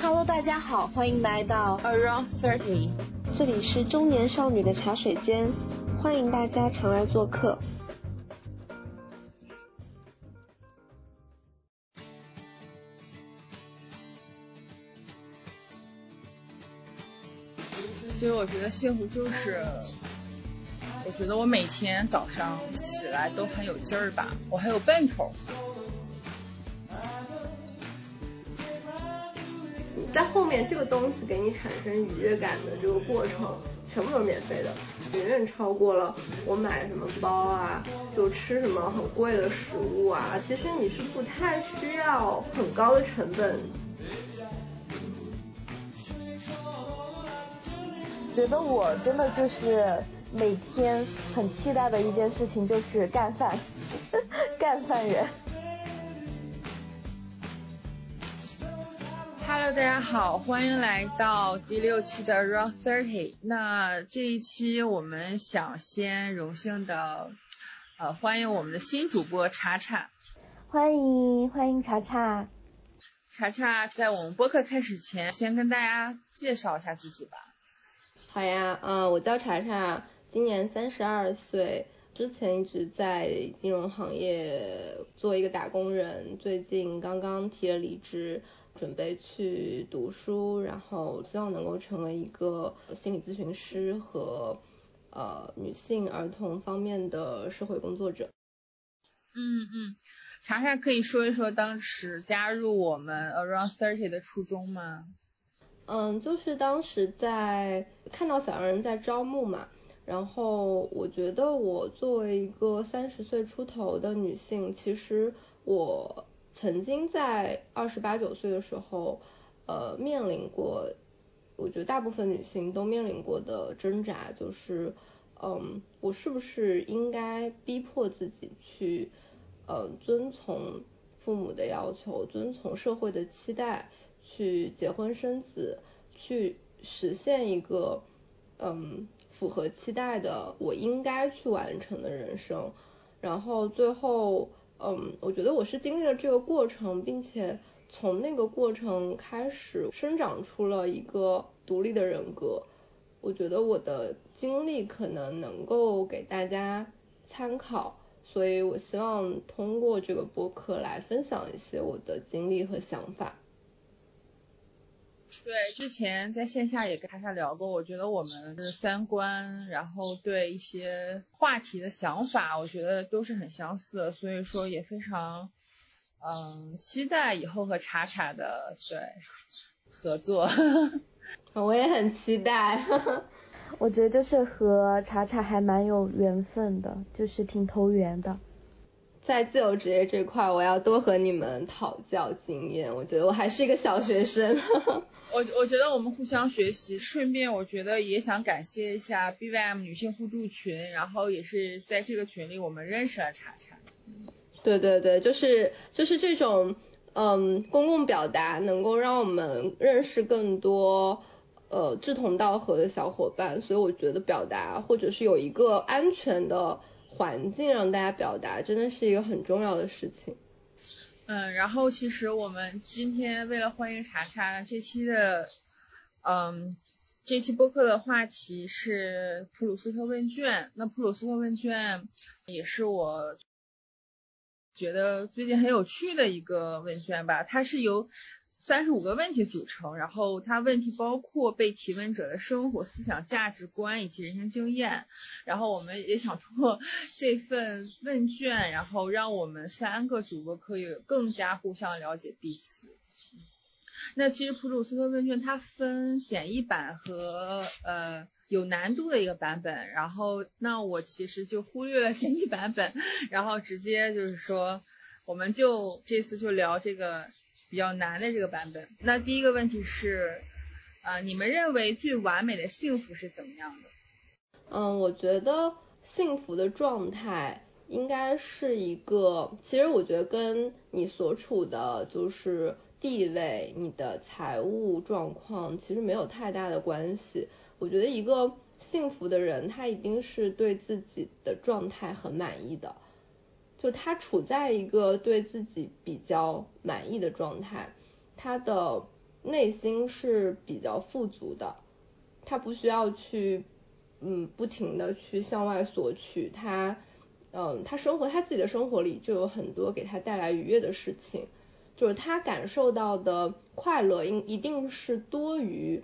Hello，大家好，欢迎来到 Around Thirty，这里是中年少女的茶水间，欢迎大家常来做客。所以我觉得幸福就是，我觉得我每天早上起来都很有劲儿吧，我还有奔头。面这个东西给你产生愉悦感的这个过程，全部都是免费的，远远超过了我买什么包啊，就吃什么很贵的食物啊。其实你是不太需要很高的成本。觉得我真的就是每天很期待的一件事情就是干饭，干饭人。Hello，大家好，欢迎来到第六期的 Round Thirty。那这一期我们想先荣幸的呃欢迎我们的新主播查查。欢迎欢迎查查。查查在我们播客开始前，先跟大家介绍一下自己吧。好呀，嗯，我叫查查，今年三十二岁，之前一直在金融行业做一个打工人，最近刚刚提了离职，准备去读书，然后希望能够成为一个心理咨询师和呃女性儿童方面的社会工作者。嗯嗯，查查可以说一说当时加入我们 Around Thirty 的初衷吗？嗯，就是当时在看到小洋人在招募嘛，然后我觉得我作为一个三十岁出头的女性，其实我曾经在二十八九岁的时候，呃，面临过，我觉得大部分女性都面临过的挣扎，就是，嗯，我是不是应该逼迫自己去，呃，遵从父母的要求，遵从社会的期待？去结婚生子，去实现一个嗯符合期待的我应该去完成的人生，然后最后嗯我觉得我是经历了这个过程，并且从那个过程开始生长出了一个独立的人格，我觉得我的经历可能能够给大家参考，所以我希望通过这个播客来分享一些我的经历和想法。对，之前在线下也跟他聊过，我觉得我们的三观，然后对一些话题的想法，我觉得都是很相似，所以说也非常嗯期待以后和查查的对合作。我也很期待，我觉得就是和查查还蛮有缘分的，就是挺投缘的。在自由职业这块，我要多和你们讨教经验。我觉得我还是一个小学生。我我觉得我们互相学习，顺便我觉得也想感谢一下 BYM 女性互助群，然后也是在这个群里我们认识了查查。对对对，就是就是这种嗯公共表达，能够让我们认识更多呃志同道合的小伙伴，所以我觉得表达或者是有一个安全的。环境让大家表达真的是一个很重要的事情。嗯，然后其实我们今天为了欢迎查查，这期的嗯这期播客的话题是普鲁斯特问卷。那普鲁斯特问卷也是我觉得最近很有趣的一个问卷吧，它是由。三十五个问题组成，然后它问题包括被提问者的生活、思想、价值观以及人生经验。然后我们也想通过 这份问卷，然后让我们三个主播可以更加互相了解彼此。那其实普鲁斯特问卷它分简易版和呃有难度的一个版本。然后那我其实就忽略了简易版本，然后直接就是说，我们就这次就聊这个。比较难的这个版本。那第一个问题是，呃，你们认为最完美的幸福是怎么样的？嗯，我觉得幸福的状态应该是一个，其实我觉得跟你所处的就是地位、你的财务状况其实没有太大的关系。我觉得一个幸福的人，他一定是对自己的状态很满意的。就他处在一个对自己比较满意的状态，他的内心是比较富足的，他不需要去嗯不停的去向外索取，他嗯他生活他自己的生活里就有很多给他带来愉悦的事情，就是他感受到的快乐应一定是多于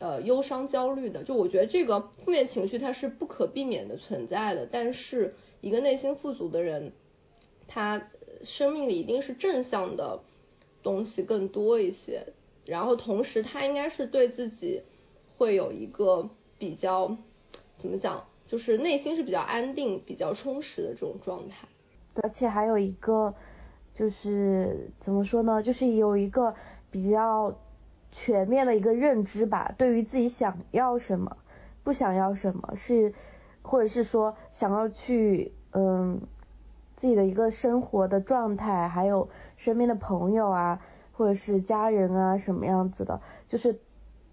呃忧伤焦虑的，就我觉得这个负面情绪它是不可避免的存在的，但是一个内心富足的人，他生命里一定是正向的东西更多一些。然后同时，他应该是对自己会有一个比较怎么讲，就是内心是比较安定、比较充实的这种状态。而且还有一个就是怎么说呢，就是有一个比较全面的一个认知吧，对于自己想要什么、不想要什么，是或者是说想要去嗯自己的一个生活的状态，还有身边的朋友啊。或者是家人啊什么样子的，就是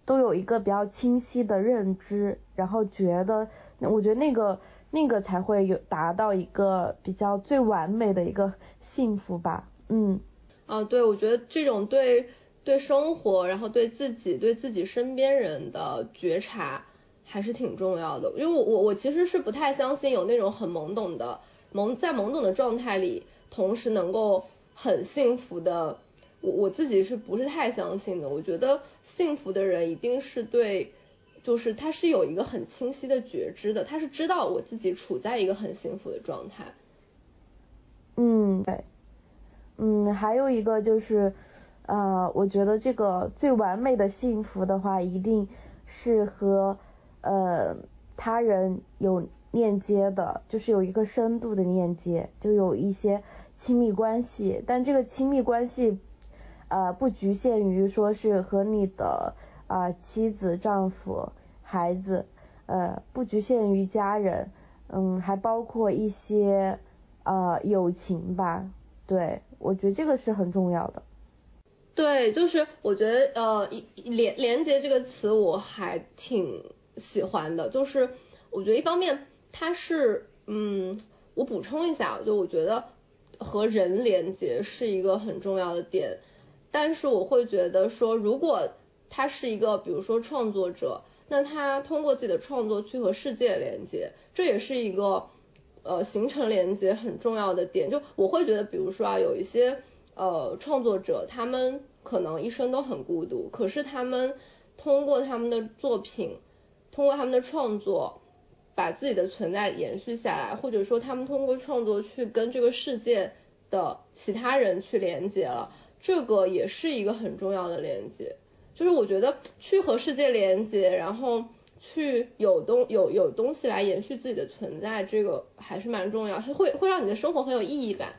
都有一个比较清晰的认知，然后觉得，我觉得那个那个才会有达到一个比较最完美的一个幸福吧，嗯，啊，对，我觉得这种对对生活，然后对自己对自己身边人的觉察还是挺重要的，因为我我我其实是不太相信有那种很懵懂的懵在懵懂的状态里，同时能够很幸福的。我我自己是不是太相信的？我觉得幸福的人一定是对，就是他是有一个很清晰的觉知的，他是知道我自己处在一个很幸福的状态。嗯，对，嗯，还有一个就是，呃，我觉得这个最完美的幸福的话，一定是和呃他人有链接的，就是有一个深度的链接，就有一些亲密关系，但这个亲密关系。呃，不局限于说是和你的啊妻子、丈夫、孩子，呃，不局限于家人，嗯，还包括一些呃友情吧。对，我觉得这个是很重要的。对，就是我觉得呃，连连接这个词我还挺喜欢的，就是我觉得一方面它是嗯，我补充一下，就我觉得和人连接是一个很重要的点。但是我会觉得说，如果他是一个，比如说创作者，那他通过自己的创作去和世界连接，这也是一个呃形成连接很重要的点。就我会觉得，比如说啊，有一些呃创作者，他们可能一生都很孤独，可是他们通过他们的作品，通过他们的创作，把自己的存在延续下来，或者说他们通过创作去跟这个世界的其他人去连接了。这个也是一个很重要的连接，就是我觉得去和世界连接，然后去有东有有东西来延续自己的存在，这个还是蛮重要，会会让你的生活很有意义感，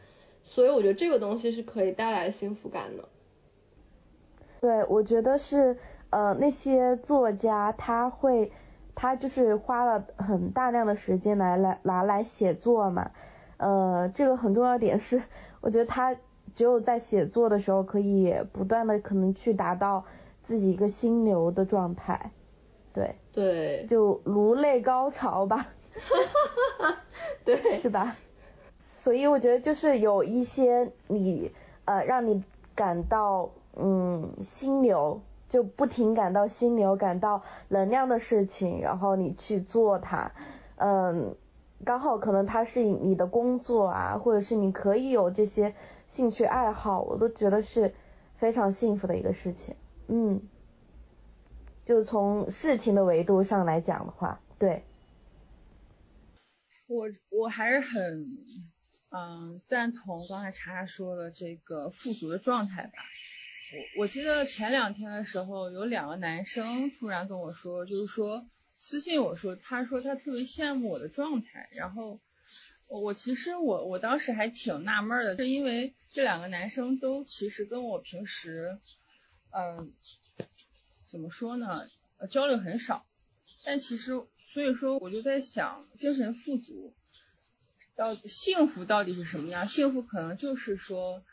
所以我觉得这个东西是可以带来幸福感的。对，我觉得是呃那些作家他会他就是花了很大量的时间来来拿来写作嘛，呃这个很重要点是我觉得他。只有在写作的时候，可以不断的可能去达到自己一个心流的状态，对。对，就颅内高潮吧，对，是吧？所以我觉得就是有一些你呃让你感到嗯心流，就不停感到心流、感到能量的事情，然后你去做它，嗯，刚好可能它是你的工作啊，或者是你可以有这些。兴趣爱好，我都觉得是非常幸福的一个事情。嗯，就从事情的维度上来讲的话，对。我我还是很嗯赞同刚才查查说的这个富足的状态吧。我我记得前两天的时候，有两个男生突然跟我说，就是说私信我说，他说他特别羡慕我的状态，然后。我其实我我当时还挺纳闷的，是因为这两个男生都其实跟我平时，嗯，怎么说呢，交流很少，但其实所以说我就在想，精神富足到幸福到底是什么样？幸福可能就是说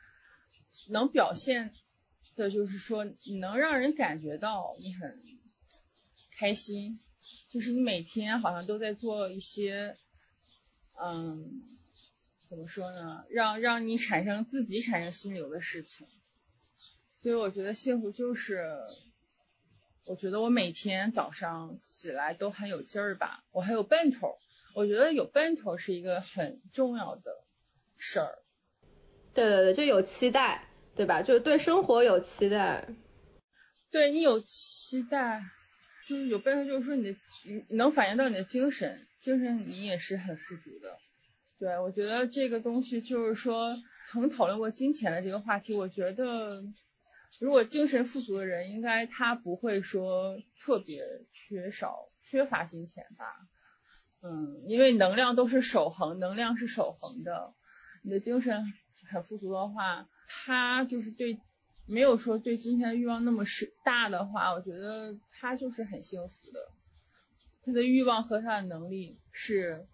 能表现的，就是说你能让人感觉到你很开心，就是你每天好像都在做一些。嗯，怎么说呢？让让你产生自己产生心流的事情，所以我觉得幸福就是，我觉得我每天早上起来都很有劲儿吧，我还有奔头。我觉得有奔头是一个很重要的事儿。对对对，就有期待，对吧？就是对生活有期待。对你有期待，就是有奔头，就是说你的你能反映到你的精神，精神你也是很富足的。对，我觉得这个东西就是说，曾讨论过金钱的这个话题，我觉得如果精神富足的人，应该他不会说特别缺少缺乏金钱吧。嗯，因为能量都是守恒，能量是守恒的。你的精神很富足的话，他就是对没有说对金钱的欲望那么是大的话，我觉得他就是很幸福的。他的欲望和他的能力是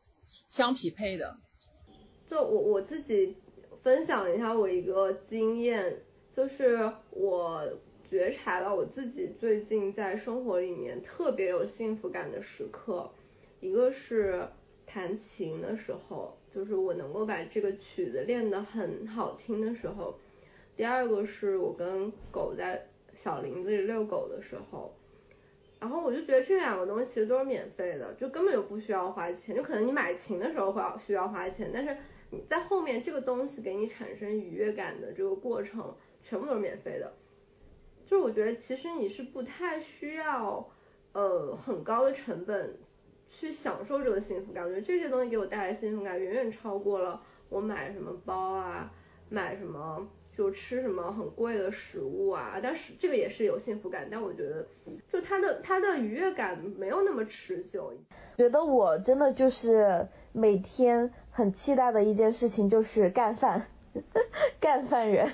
相匹配的。就我我自己分享一下我一个经验，就是我觉察到我自己最近在生活里面特别有幸福感的时刻，一个是弹琴的时候，就是我能够把这个曲子练得很好听的时候；第二个是我跟狗在小林子里遛狗的时候。然后我就觉得这两个东西其实都是免费的，就根本就不需要花钱，就可能你买琴的时候会要需要花钱，但是。在后面这个东西给你产生愉悦感的这个过程，全部都是免费的。就我觉得其实你是不太需要呃很高的成本去享受这个幸福感。我觉得这些东西给我带来幸福感远远超过了我买什么包啊，买什么就吃什么很贵的食物啊。但是这个也是有幸福感，但我觉得就它的它的愉悦感没有那么持久。觉得我真的就是每天。很期待的一件事情就是干饭，干饭人，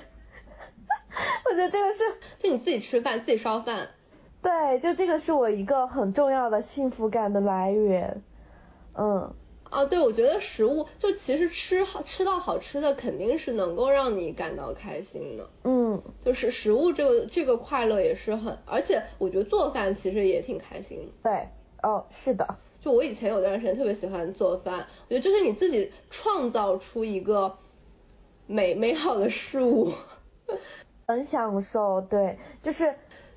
我觉得这个是就你自己吃饭自己烧饭，对，就这个是我一个很重要的幸福感的来源，嗯，啊，对，我觉得食物就其实吃好吃到好吃的肯定是能够让你感到开心的，嗯，就是食物这个这个快乐也是很，而且我觉得做饭其实也挺开心，对，哦，是的。就我以前有段时间特别喜欢做饭，我觉得就是你自己创造出一个美美好的事物，很享受，对，就是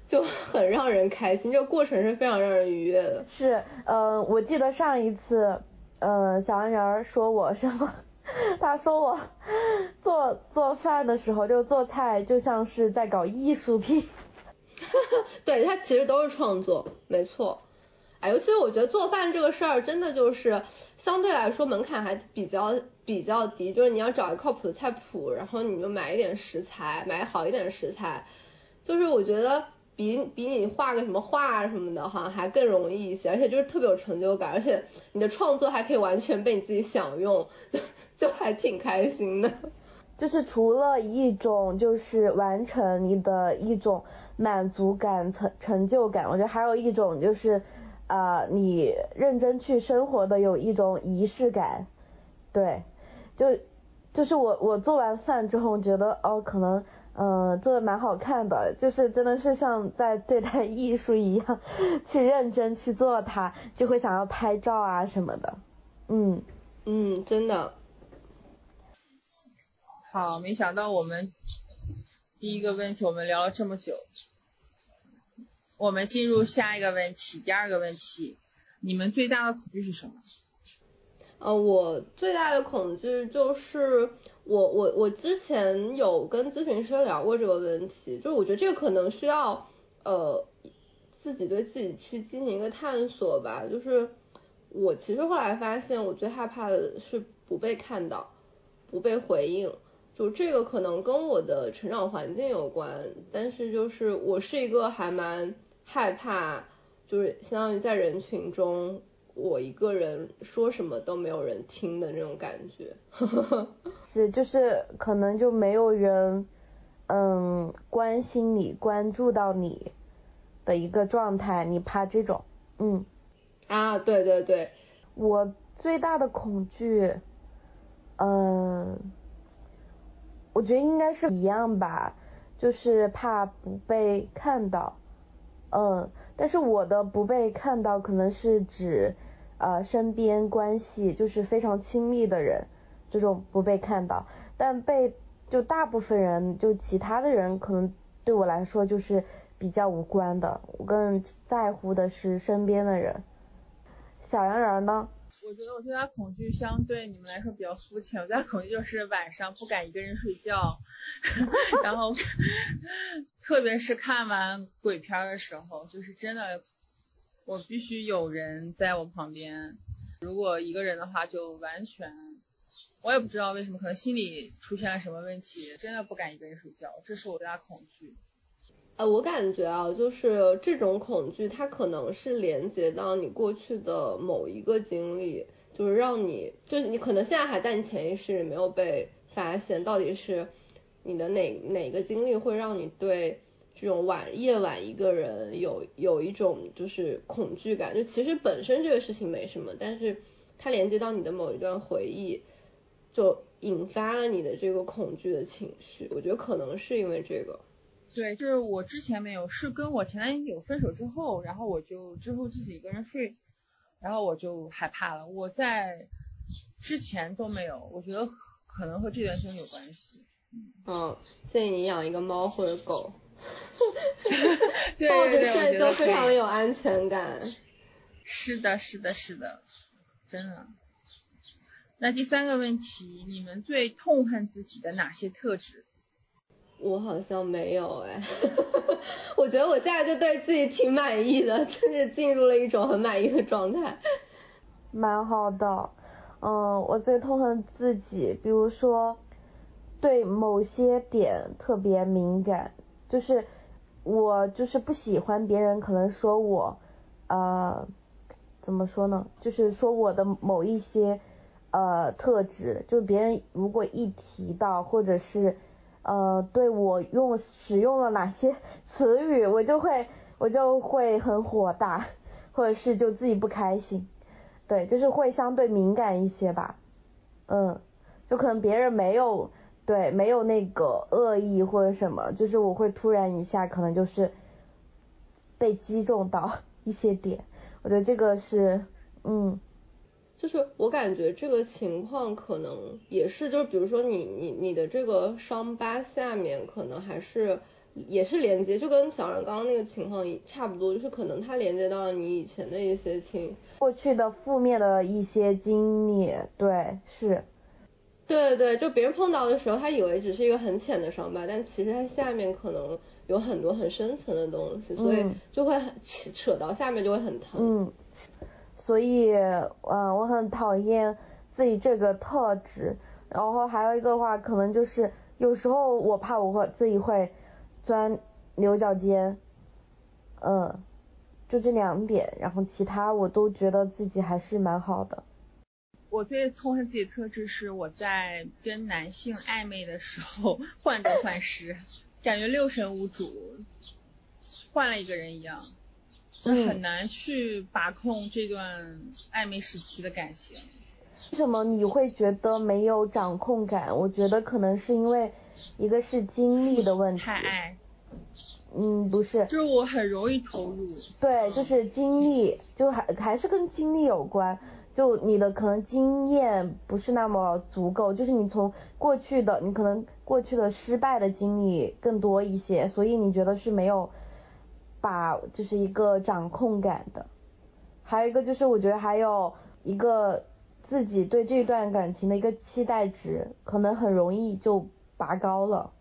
就很让人开心，这个过程是非常让人愉悦的。是，呃，我记得上一次，呃，小黄人说我什么？他说我做做饭的时候就做菜就像是在搞艺术品，对他其实都是创作，没错。哎尤其是我觉得做饭这个事儿，真的就是相对来说门槛还比较比较低，就是你要找一靠谱的菜谱，然后你就买一点食材，买好一点食材，就是我觉得比比你画个什么画什么的，好像还更容易一些，而且就是特别有成就感，而且你的创作还可以完全被你自己享用，就还挺开心的。就是除了一种就是完成你的一种满足感、成成就感，我觉得还有一种就是。啊，你认真去生活的有一种仪式感，对，就就是我我做完饭之后觉得哦，可能嗯做的蛮好看的，就是真的是像在对待艺术一样 去认真去做它，就会想要拍照啊什么的，嗯嗯，真的。好，没想到我们第一个问题我们聊了这么久。我们进入下一个问题，第二个问题，你们最大的恐惧是什么？呃，我最大的恐惧就是我我我之前有跟咨询师聊过这个问题，就是我觉得这个可能需要呃自己对自己去进行一个探索吧。就是我其实后来发现，我最害怕的是不被看到，不被回应。就这个可能跟我的成长环境有关，但是就是我是一个还蛮。害怕就是相当于在人群中，我一个人说什么都没有人听的那种感觉。是，就是可能就没有人嗯关心你、关注到你的一个状态，你怕这种，嗯。啊，对对对，我最大的恐惧，嗯，我觉得应该是一样吧，就是怕不被看到。嗯，但是我的不被看到，可能是指呃身边关系就是非常亲密的人，这种不被看到，但被就大部分人就其他的人可能对我来说就是比较无关的，我更在乎的是身边的人。小羊人呢？我觉得我最大恐惧相对你们来说比较肤浅，我最大恐惧就是晚上不敢一个人睡觉，然后 特别是看完鬼片的时候，就是真的我必须有人在我旁边，如果一个人的话就完全，我也不知道为什么，可能心里出现了什么问题，真的不敢一个人睡觉，这是我最大恐惧。呃，我感觉啊，就是这种恐惧，它可能是连接到你过去的某一个经历，就是让你，就是你可能现在还在你潜意识里没有被发现，到底是你的哪哪个经历会让你对这种晚夜晚一个人有有一种就是恐惧感，就其实本身这个事情没什么，但是它连接到你的某一段回忆，就引发了你的这个恐惧的情绪，我觉得可能是因为这个。对，就是我之前没有，是跟我前男友分手之后，然后我就之后自己一个人睡，然后我就害怕了。我在之前都没有，我觉得可能和这段经历有关系。嗯，建议你养一个猫或者狗，抱着睡都非常有安全感。是的，是的，是的，真的。那第三个问题，你们最痛恨自己的哪些特质？我好像没有哎，我觉得我现在就对自己挺满意的，就是进入了一种很满意的状态。蛮好的，嗯，我最痛恨自己，比如说对某些点特别敏感，就是我就是不喜欢别人可能说我，呃，怎么说呢？就是说我的某一些呃特质，就是别人如果一提到或者是。呃，对我用使用了哪些 词语，我就会我就会很火大，或者是就自己不开心，对，就是会相对敏感一些吧，嗯，就可能别人没有对没有那个恶意或者什么，就是我会突然一下可能就是被击中到 一些点，我觉得这个是嗯。就是我感觉这个情况可能也是，就是比如说你你你的这个伤疤下面可能还是也是连接，就跟小冉刚刚那个情况差不多，就是可能它连接到了你以前的一些情过去的负面的一些经历，对，是，对对就别人碰到的时候，他以为只是一个很浅的伤疤，但其实它下面可能有很多很深层的东西，所以就会扯扯到下面就会很疼。嗯。所以，嗯，我很讨厌自己这个特质。然后还有一个话，可能就是有时候我怕我会自己会钻牛角尖，嗯，就这两点。然后其他我都觉得自己还是蛮好的。我最痛恨自己的特质是我在跟男性暧昧的时候 患得患失，感觉六神无主，换了一个人一样。很难去把控这段暧昧时期的感情。为什么你会觉得没有掌控感？我觉得可能是因为一个是精力的问题。太爱。嗯，不是。就是我很容易投入。对，就是精力，就还还是跟精力有关。就你的可能经验不是那么足够，就是你从过去的，你可能过去的失败的经历更多一些，所以你觉得是没有。把就是一个掌控感的，还有一个就是我觉得还有一个自己对这段感情的一个期待值，可能很容易就拔高了，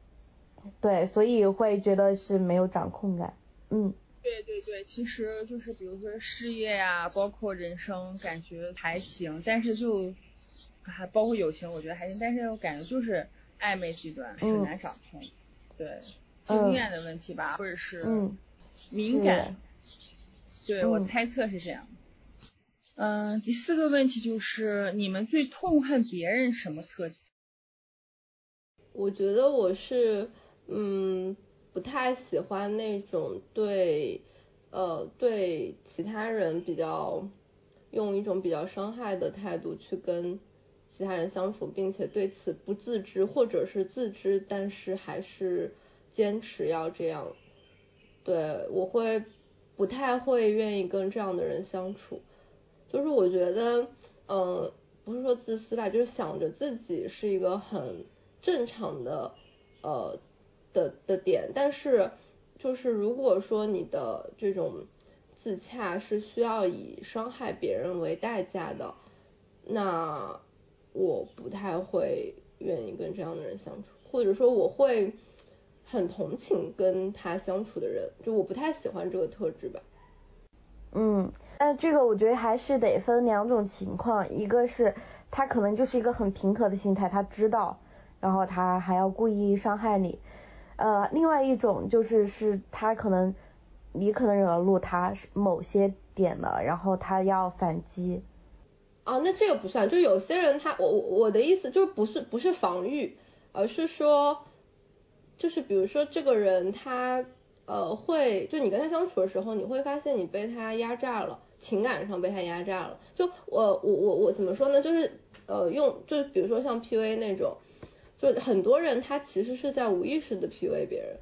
对，所以会觉得是没有掌控感，嗯。对对对，其实就是比如说事业呀，包括人生，感觉还行，但是就还包括友情，我觉得还行，但是我感觉就是暧昧阶段很难掌控，对，经验的问题吧，或者是。敏感，对我猜测是这样。嗯，第四个问题就是你们最痛恨别人什么特点？我觉得我是嗯不太喜欢那种对呃对其他人比较用一种比较伤害的态度去跟其他人相处，并且对此不自知，或者是自知但是还是坚持要这样。对，我会不太会愿意跟这样的人相处，就是我觉得，嗯，不是说自私吧，就是想着自己是一个很正常的呃的的点，但是就是如果说你的这种自洽是需要以伤害别人为代价的，那我不太会愿意跟这样的人相处，或者说我会很同情跟他相处的人，就我不太喜欢这个特质吧。嗯，但这个我觉得还是得分两种情况，一个是他可能就是一个很平和的心态，他知道，然后他还要故意伤害你。呃，另外一种就是是他可能你可能惹怒他某些点了，然后他要反击。啊，那这个不算，就有些人他我我我的意思就是不是不是防御，而是说就是比如说这个人他呃会就你跟他相处的时候，你会发现你被他压榨了，情感上被他压榨了。就我我我我怎么说呢？就是呃用就比如说像 PUA 那种。就很多人他其实是在无意识的 PUA 别人，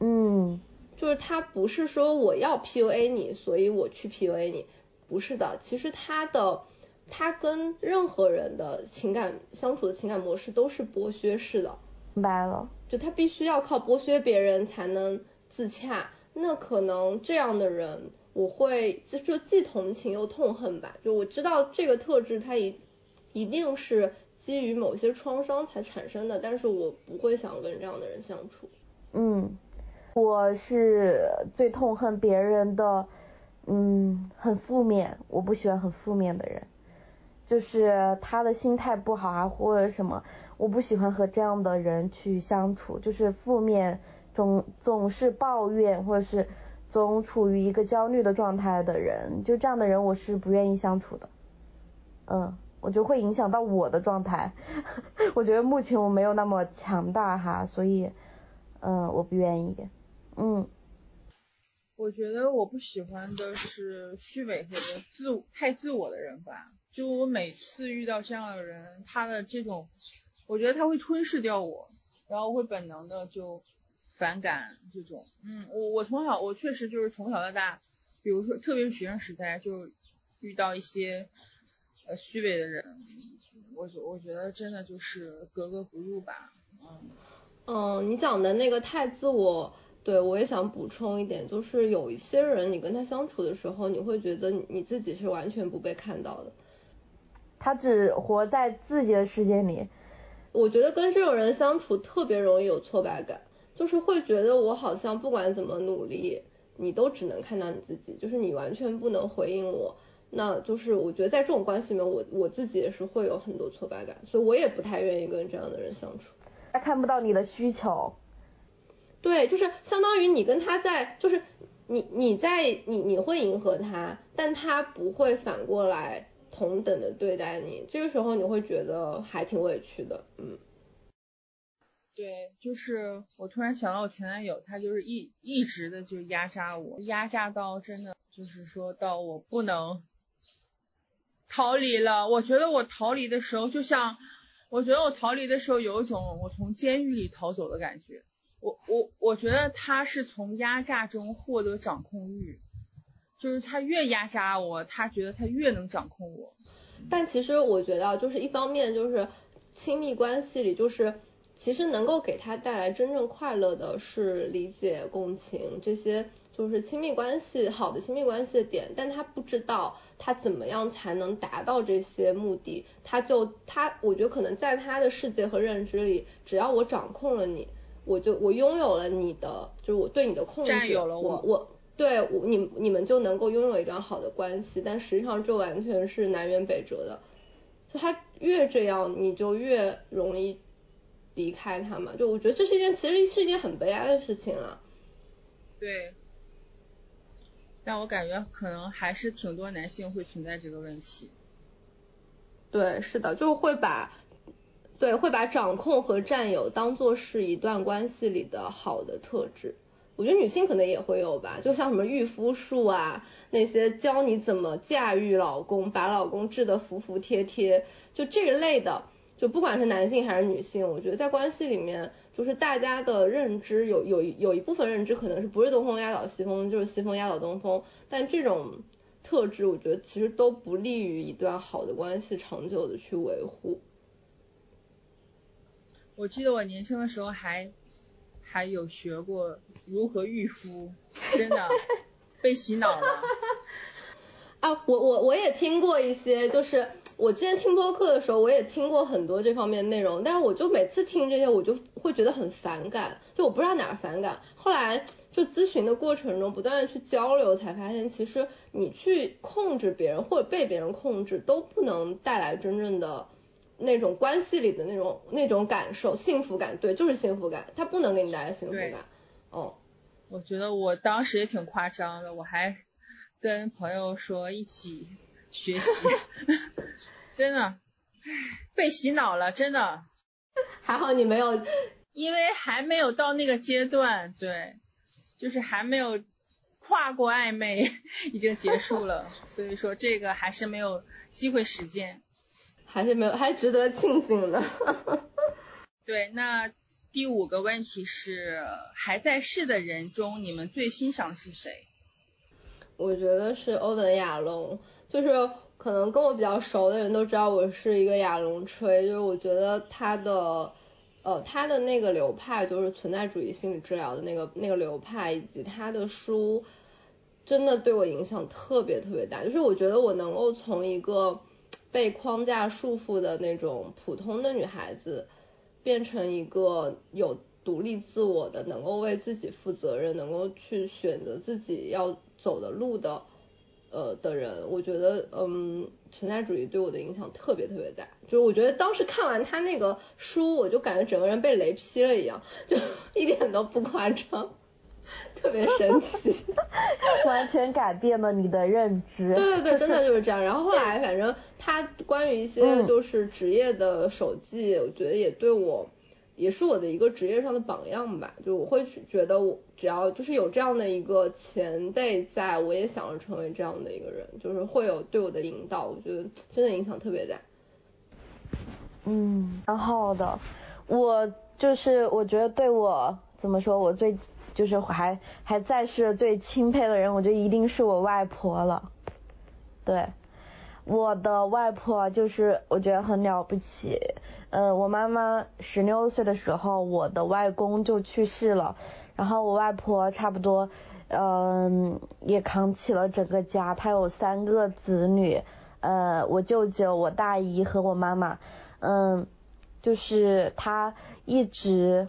嗯，就是他不是说我要 PUA 你，所以我去 PUA 你，不是的，其实他的他跟任何人的情感相处的情感模式都是剥削式的，明白了，就他必须要靠剥削别人才能自洽，那可能这样的人我会就既同情又痛恨吧，就我知道这个特质他一一定是。基于某些创伤才产生的，但是我不会想跟这样的人相处。嗯，我是最痛恨别人的，嗯，很负面，我不喜欢很负面的人，就是他的心态不好啊或者什么，我不喜欢和这样的人去相处，就是负面总总是抱怨或者是总处于一个焦虑的状态的人，就这样的人我是不愿意相处的。嗯。我觉得会影响到我的状态，我觉得目前我没有那么强大哈，所以，嗯，我不愿意，嗯。我觉得我不喜欢的是虚伪和自太自我的人吧，就我每次遇到这样的人，他的这种，我觉得他会吞噬掉我，然后会本能的就反感这种，嗯，我我从小我确实就是从小到大，比如说特别是学生时代就遇到一些。呃，虚伪的人，我觉我觉得真的就是格格不入吧，嗯。嗯，你讲的那个太自我，对我也想补充一点，就是有一些人，你跟他相处的时候，你会觉得你自己是完全不被看到的。他只活在自己的世界里。我觉得跟这种人相处特别容易有挫败感，就是会觉得我好像不管怎么努力，你都只能看到你自己，就是你完全不能回应我。那就是我觉得在这种关系里面，我我自己也是会有很多挫败感，所以我也不太愿意跟这样的人相处。他看不到你的需求。对，就是相当于你跟他在，就是你你在你你会迎合他，但他不会反过来同等的对待你，这个时候你会觉得还挺委屈的，嗯。对，就是我突然想到我前男友，他就是一一直的就压榨我，压榨到真的就是说到我不能。逃离了，我觉得我逃离的时候，就像我觉得我逃离的时候有一种我从监狱里逃走的感觉。我我我觉得他是从压榨中获得掌控欲，就是他越压榨我，他觉得他越能掌控我。但其实我觉得，就是一方面就是亲密关系里，就是其实能够给他带来真正快乐的是理解、共情这些。就是亲密关系好的亲密关系的点，但他不知道他怎么样才能达到这些目的，他就他，我觉得可能在他的世界和认知里，只要我掌控了你，我就我拥有了你的，就是我对你的控制有了，我我对我你你们就能够拥有一段好的关系，但实际上这完全是南辕北辙的，就他越这样，你就越容易离开他嘛，就我觉得这是一件其实是一件很悲哀的事情啊，对。但我感觉可能还是挺多男性会存在这个问题。对，是的，就会把，对，会把掌控和占有当做是一段关系里的好的特质。我觉得女性可能也会有吧，就像什么御夫术啊，那些教你怎么驾驭老公，把老公治得服服帖帖，就这一类的。就不管是男性还是女性，我觉得在关系里面，就是大家的认知有有有一部分认知可能是不是东风压倒西风，就是西风压倒东风。但这种特质，我觉得其实都不利于一段好的关系长久的去维护。我记得我年轻的时候还还有学过如何御夫，真的 被洗脑了。啊，我我我也听过一些，就是我之前听播客的时候，我也听过很多这方面内容，但是我就每次听这些，我就会觉得很反感，就我不知道哪儿反感。后来就咨询的过程中，不断的去交流，才发现其实你去控制别人或者被别人控制，都不能带来真正的那种关系里的那种那种感受，幸福感，对，就是幸福感，它不能给你带来幸福感。哦，我觉得我当时也挺夸张的，我还。跟朋友说一起学习，真的被洗脑了，真的。还好你没有，因为还没有到那个阶段，对，就是还没有跨过暧昧，已经结束了，所以说这个还是没有机会实践，还是没有，还值得庆幸的。对，那第五个问题是，还在世的人中，你们最欣赏是谁？我觉得是欧文亚龙，就是可能跟我比较熟的人都知道我是一个亚龙吹，就是我觉得他的，呃，他的那个流派就是存在主义心理治疗的那个那个流派，以及他的书，真的对我影响特别特别大。就是我觉得我能够从一个被框架束缚的那种普通的女孩子，变成一个有独立自我的，能够为自己负责任，能够去选择自己要。走的路的，呃的人，我觉得，嗯，存在主义对我的影响特别特别大。就是我觉得当时看完他那个书，我就感觉整个人被雷劈了一样，就 一点都不夸张，特别神奇，完全改变了你的认知。对对对，真的 就是这样。然后后来，反正他关于一些就是职业的手记，我觉得也对我。也是我的一个职业上的榜样吧，就我会觉得我只要就是有这样的一个前辈在，我也想要成为这样的一个人，就是会有对我的引导，我觉得 真的影响特别大。嗯，蛮好的。我就是我觉得对我怎么说，我最就是还还在世最钦佩的人，我觉得一定是我外婆了。对。我的外婆就是我觉得很了不起，呃，我妈妈十六岁的时候，我的外公就去世了，然后我外婆差不多，嗯，也扛起了整个家，她有三个子女，呃，我舅舅、我大姨和我妈妈，嗯，就是她一直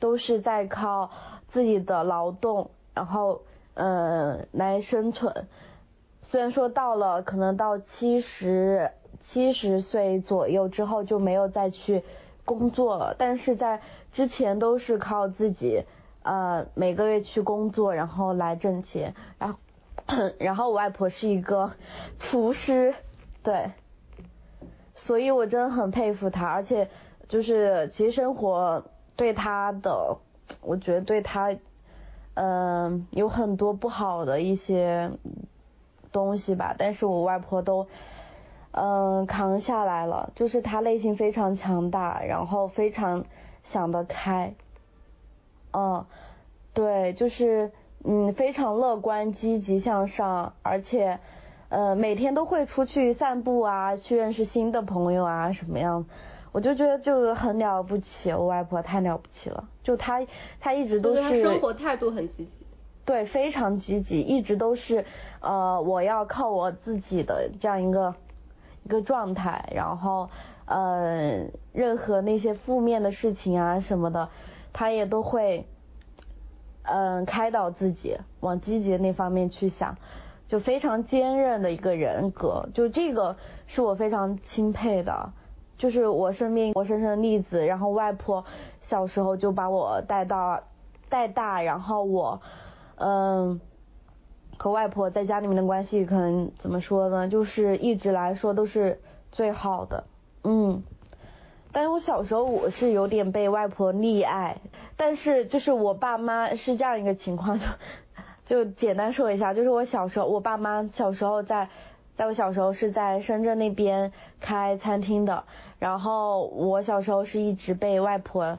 都是在靠自己的劳动，然后，嗯，来生存。虽然说到了可能到七十七十岁左右之后就没有再去工作了，但是在之前都是靠自己呃每个月去工作，然后来挣钱。然后然后我外婆是一个厨师，对，所以我真的很佩服她，而且就是其实生活对她的，我觉得对她嗯有很多不好的一些。东西吧，但是我外婆都嗯扛下来了，就是他内心非常强大，然后非常想得开，嗯，对，就是嗯非常乐观积极向上，而且呃每天都会出去散步啊，去认识新的朋友啊什么样，我就觉得就是很了不起，我外婆太了不起了，就她她一直都是生活态度很积极。对，非常积极，一直都是呃，我要靠我自己的这样一个一一个状态，然后呃，任何那些负面的事情啊什么的，他也都会嗯开导自己，往积极的那方面去想，就非常坚韧的一个人格，就这个是我非常钦佩的，就是我身边活生生的例子，然后外婆小时候就把我带到带大，然后我。嗯，和外婆在家里面的关系可能怎么说呢？就是一直来说都是最好的。嗯，但是我小时候我是有点被外婆溺爱，但是就是我爸妈是这样一个情况，就就简单说一下，就是我小时候我爸妈小时候在，在我小时候是在深圳那边开餐厅的，然后我小时候是一直被外婆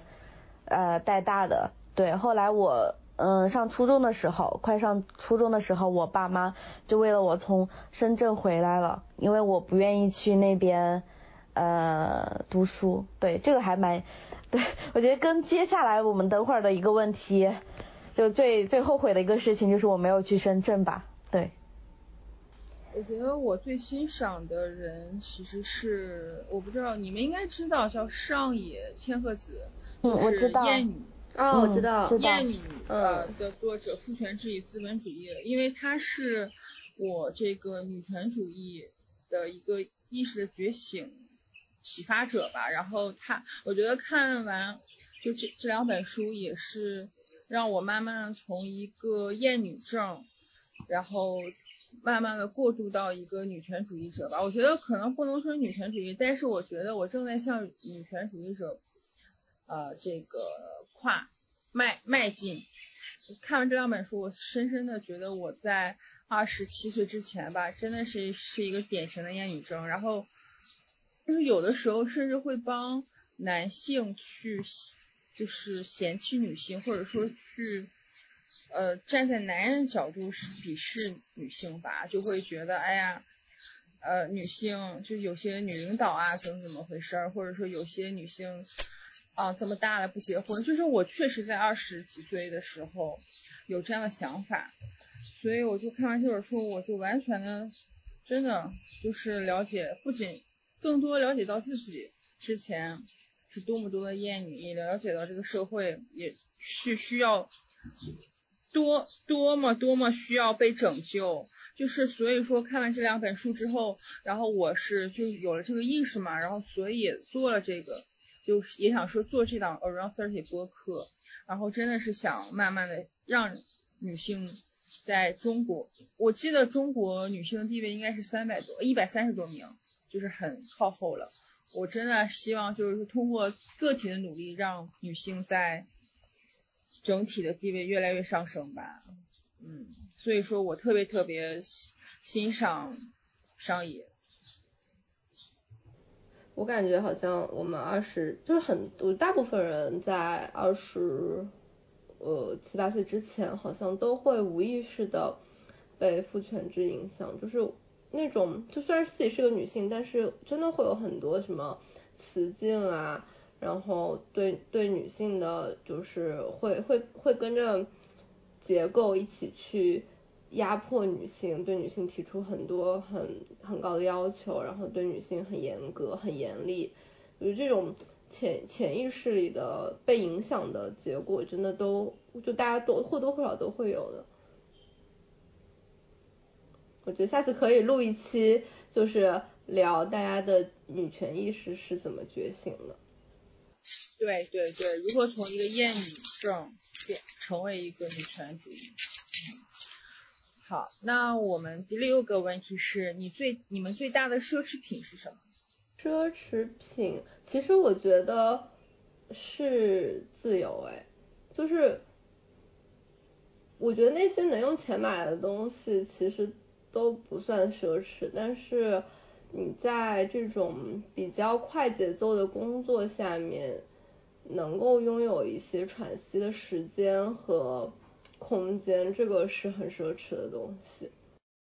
呃带大的，对，后来我。嗯，上初中的时候，快上初中的时候，我爸妈就为了我从深圳回来了，因为我不愿意去那边呃读书。对，这个还蛮 对，我觉得跟接下来我们等会儿的一个问题，就最最后悔的一个事情就是我没有去深圳吧，对。我觉得我最欣赏的人其实是，我不知道你们应该知道，叫上野千鹤子，就是《艳女》哦，我知道，《艳女》呃的作者，父权制与资本主义，因为她是我这个女权主义的一个意识的觉醒启发者吧。然后他，我觉得看完就这这两本书，也是让我慢慢的从一个厌女症，然后。慢慢的过渡到一个女权主义者吧，我觉得可能不能说女权主义，但是我觉得我正在向女权主义者，呃，这个跨迈迈进。看完这两本书，我深深的觉得我在二十七岁之前吧，真的是是一个典型的厌女症，然后就是有的时候甚至会帮男性去就是嫌弃女性，或者说去。呃，站在男人的角度是鄙视女性吧，就会觉得，哎呀，呃，女性就有些女领导啊，怎么怎么回事儿，或者说有些女性啊这么大了不结婚，就是我确实在二十几岁的时候有这样的想法，所以我就看完这本书，我就完全的，真的就是了解，不仅更多了解到自己之前是多么多的厌女，也了解到这个社会也是需要。多多么多么需要被拯救，就是所以说看完这两本书之后，然后我是就有了这个意识嘛，然后所以做了这个，就也想说做这档 Around Thirty 播客，然后真的是想慢慢的让女性在中国，我记得中国女性的地位应该是三百多一百三十多名，就是很靠后了，我真的希望就是通过个体的努力，让女性在。整体的地位越来越上升吧，嗯，所以说我特别特别欣赏商野。我感觉好像我们二十，就是很，我大部分人在二十，呃七八岁之前，好像都会无意识的被父权制影响，就是那种，就虽然自己是个女性，但是真的会有很多什么雌竞啊。然后对对女性的，就是会会会跟着结构一起去压迫女性，对女性提出很多很很高的要求，然后对女性很严格很严厉，我觉得这种潜潜意识里的被影响的结果，真的都就大家都或多或少都会有的。我觉得下次可以录一期，就是聊大家的女权意识是怎么觉醒的。对对对，如何从一个厌女症变成为一个女权主义？好，那我们第六个问题是你最你们最大的奢侈品是什么？奢侈品，其实我觉得是自由哎，就是我觉得那些能用钱买的东西其实都不算奢侈，但是你在这种比较快节奏的工作下面。能够拥有一些喘息的时间和空间，这个是很奢侈的东西。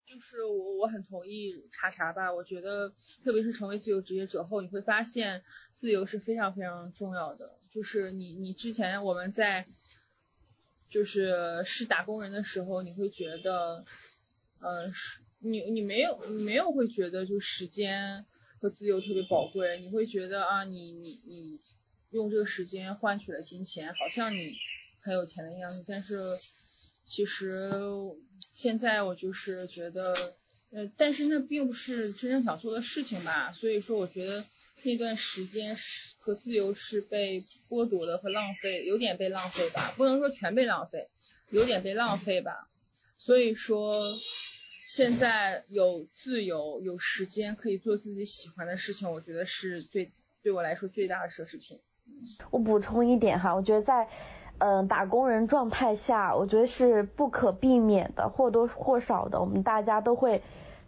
就是我我很同意查查吧，我觉得特别是成为自由职业者后，你会发现自由是非常非常重要的。就是你你之前我们在就是是打工人的时候，你会觉得，呃，你你没有你没有会觉得就时间和自由特别宝贵，你会觉得啊你你你。用这个时间换取了金钱，好像你很有钱的样子。但是其实现在我就是觉得，呃，但是那并不是真正想做的事情吧。所以说，我觉得那段时间是和自由是被剥夺的和浪费，有点被浪费吧，不能说全被浪费，有点被浪费吧。所以说，现在有自由、有时间可以做自己喜欢的事情，我觉得是最对我来说最大的奢侈品。我补充一点哈，我觉得在嗯打工人状态下，我觉得是不可避免的，或多或少的，我们大家都会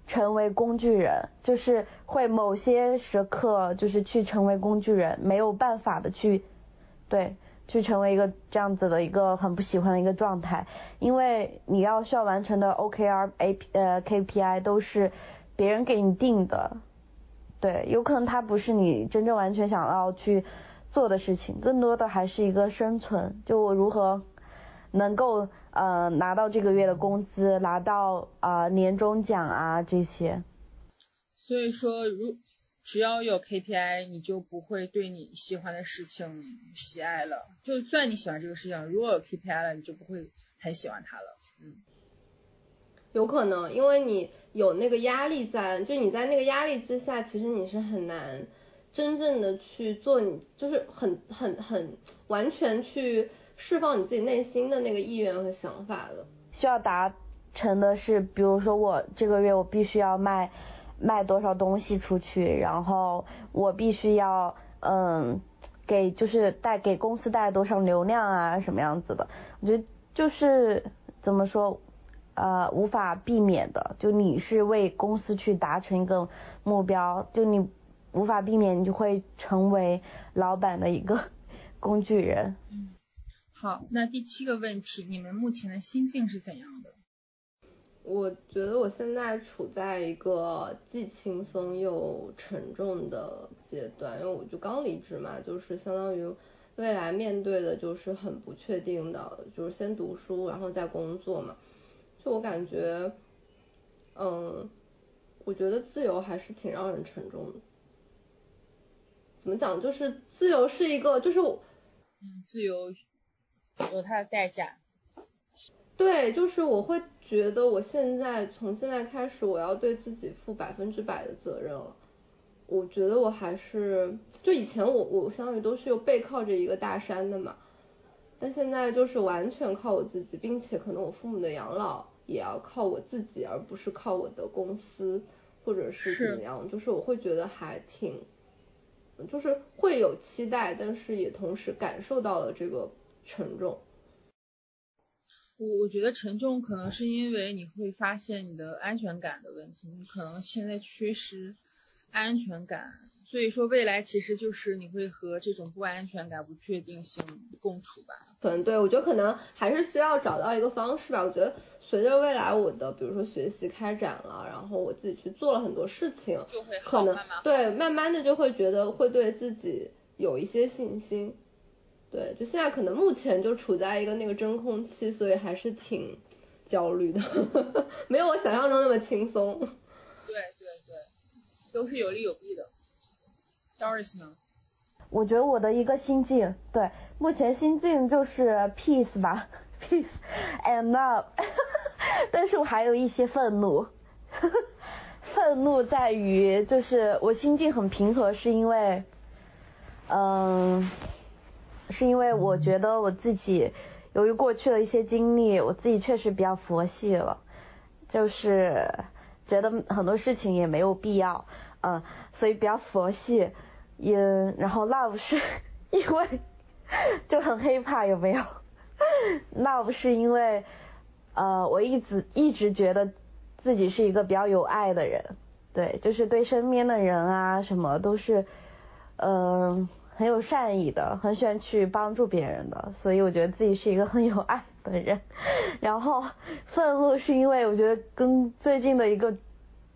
成为工具人，就是会某些时刻就是去成为工具人，没有办法的去对去成为一个这样子的一个很不喜欢的一个状态，因为你要需要完成的 OKR、A 呃 KPI 都是别人给你定的，对，有可能他不是你真正完全想要去。做的事情，更多的还是一个生存，就我如何能够呃拿到这个月的工资，拿到啊年终奖啊这些。所以说，如只要有 KPI，你就不会对你喜欢的事情喜爱了。就算你喜欢这个事情，如果有 KPI 了，你就不会很喜欢它了。嗯，有可能，因为你有那个压力在，就你在那个压力之下，其实你是很难真正的去做，你就是很很很完全去释放你自己内心的那个意愿和想法的。需要达成的是，比如说我这个月我必须要卖。卖多少东西出去，然后我必须要嗯给就是带给公司带来多少流量啊什么样子的，我觉得就是怎么说呃无法避免的，就你是为公司去达成一个目标，就你无法避免你就会成为老板的一个 工具人。嗯，好，那第七个问题，你们目前的心境是怎样的？我觉得我现在处在一个既轻松又沉重的阶段，因为我就刚离职嘛，就是相当于未来面对的就是很不确定的，就是先读书然后再工作嘛。就我感觉，嗯，我觉得自由还是挺让人沉重的。怎么讲？就是自由是一个，就是嗯，自由有它的代价。对，就是我会觉得我现在从现在开始，我要对自己负百分之百的责任了。我觉得我还是，就以前我我相当于都是有背靠着一个大山的嘛，但现在就是完全靠我自己，并且可能我父母的养老也要靠我自己，而不是靠我的公司或者是怎么样，就是我会觉得还挺，就是会有期待，但是也同时感受到了这个沉重。我我觉得沉重可能是因为你会发现你的安全感的问题，你可能现在缺失安全感，所以说未来其实就是你会和这种不安全感、不确定性共处吧。可能对我觉得可能还是需要找到一个方式吧。我觉得随着未来我的比如说学习开展了，然后我自己去做了很多事情，就会可能对慢慢的就会觉得会对自己有一些信心。对，就现在可能目前就处在一个那个真空期，所以还是挺焦虑的，没有我想象中那么轻松。对对对，都是有利有弊的。Doris 呢？我觉得我的一个心境，对，目前心境就是 peace 吧，peace and love，但是我还有一些愤怒，愤怒在于就是我心境很平和，是因为，嗯。是因为我觉得我自己由于过去的一些经历，我自己确实比较佛系了，就是觉得很多事情也没有必要，嗯，所以比较佛系。也然后 love 是因为就很 h 怕有没有？love 是因为呃我一直一直觉得自己是一个比较有爱的人，对，就是对身边的人啊什么都是嗯。很有善意的，很喜欢去帮助别人的，所以我觉得自己是一个很有爱的人。然后愤怒是因为我觉得跟最近的一个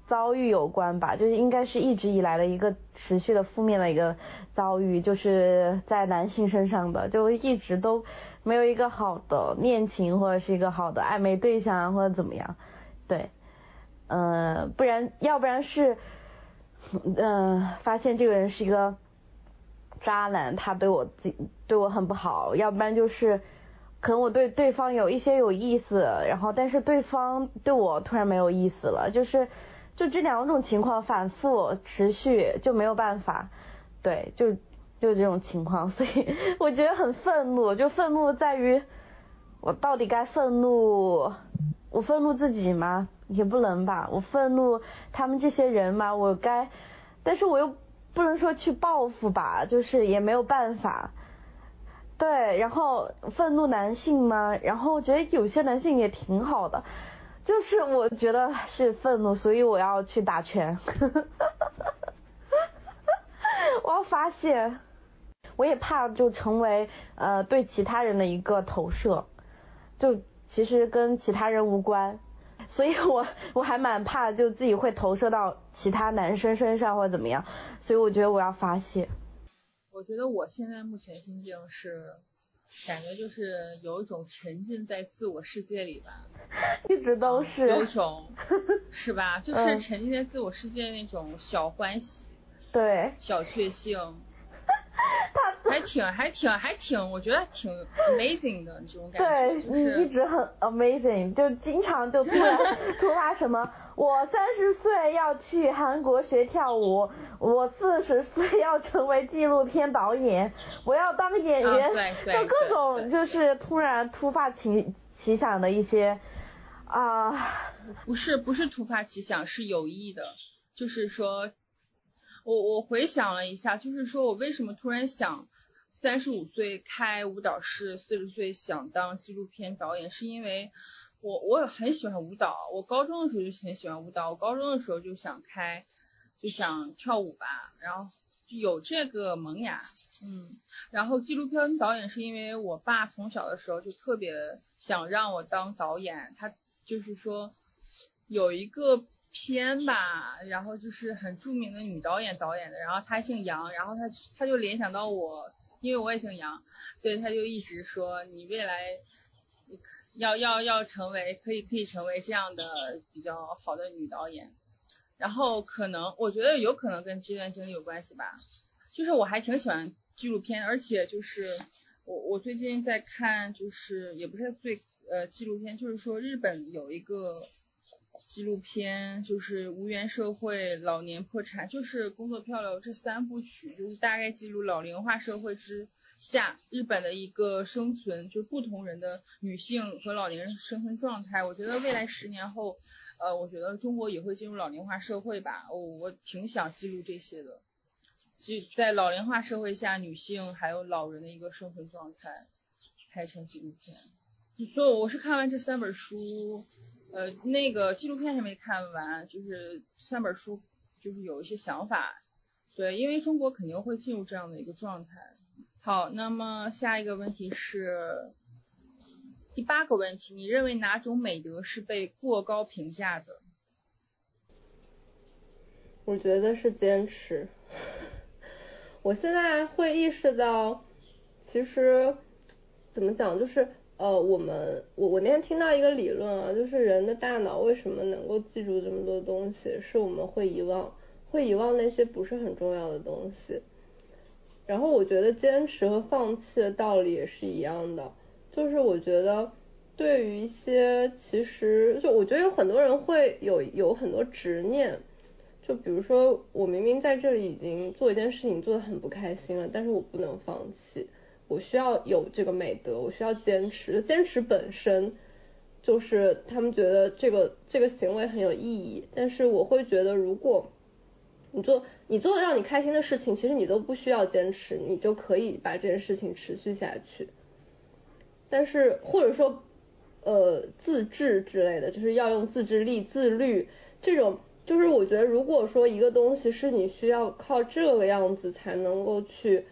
遭遇有关吧，就是应该是一直以来的一个持续的负面的一个遭遇，就是在男性身上的，就一直都没有一个好的恋情或者是一个好的暧昧对象啊或者怎么样，对，嗯，不然要不然是，嗯，发现这个人是一个。渣男，他对我自对我很不好，要不然就是可能我对对方有一些有意思，然后但是对方对我突然没有意思了，就是就这两种情况反复持续就没有办法，对，就就这种情况，所以我觉得很愤怒，就愤怒在于我到底该愤怒，我愤怒自己吗？也不能吧，我愤怒他们这些人吗？我该，但是我又。不能说去报复吧，就是也没有办法。对，然后愤怒男性吗？然后我觉得有些男性也挺好的，就是我觉得是愤怒，所以我要去打拳。我要发泄，我也怕就成为呃对其他人的一个投射，就其实跟其他人无关。所以，我我还蛮怕，就自己会投射到其他男生身上或怎么样，所以我觉得我要发泄。我觉得我现在目前心境是，感觉就是有一种沉浸在自我世界里吧。一直都是。有一种，是吧？就是沉浸在自我世界那种小欢喜。对。小确幸。他还挺还挺还挺，我觉得挺 amazing 的这种感觉。对，你一直很 amazing，就经常就突然突发什么，我三十岁要去韩国学跳舞，我四十岁要成为纪录片导演，我要当演员，就各种就是突然突发奇奇想的一些啊。不是不是突发奇想，是有意的，就是说。我我回想了一下，就是说我为什么突然想三十五岁开舞蹈室，四十岁想当纪录片导演，是因为我我也很喜欢舞蹈，我高中的时候就很喜欢舞蹈，我高中的时候就想开就想跳舞吧，然后有这个萌芽，嗯，然后纪录片导演是因为我爸从小的时候就特别想让我当导演，他就是说有一个。片吧，然后就是很著名的女导演导演的，然后她姓杨，然后她她就联想到我，因为我也姓杨，所以她就一直说你未来要要要成为可以可以成为这样的比较好的女导演，然后可能我觉得有可能跟这段经历有关系吧，就是我还挺喜欢纪录片，而且就是我我最近在看就是也不是最呃纪录片，就是说日本有一个。纪录片就是无缘社会、老年破产，就是工作漂流这三部曲，就是大概记录老龄化社会之下日本的一个生存，就不同人的女性和老年人生存状态。我觉得未来十年后，呃，我觉得中国也会进入老龄化社会吧。我我挺想记录这些的，记在老龄化社会下女性还有老人的一个生存状态，拍成纪录片。所以我是看完这三本书。呃，那个纪录片还没看完，就是三本书，就是有一些想法，对，因为中国肯定会进入这样的一个状态。好，那么下一个问题是第八个问题，你认为哪种美德是被过高评价的？我觉得是坚持。我现在会意识到，其实怎么讲，就是。呃，我们我我那天听到一个理论啊，就是人的大脑为什么能够记住这么多东西，是我们会遗忘，会遗忘那些不是很重要的东西。然后我觉得坚持和放弃的道理也是一样的，就是我觉得对于一些其实就我觉得有很多人会有有很多执念，就比如说我明明在这里已经做一件事情做得很不开心了，但是我不能放弃。我需要有这个美德，我需要坚持。坚持本身就是他们觉得这个这个行为很有意义。但是我会觉得，如果你做你做让你开心的事情，其实你都不需要坚持，你就可以把这件事情持续下去。但是或者说呃自制之类的，就是要用自制力、自律这种。就是我觉得，如果说一个东西是你需要靠这个样子才能够去。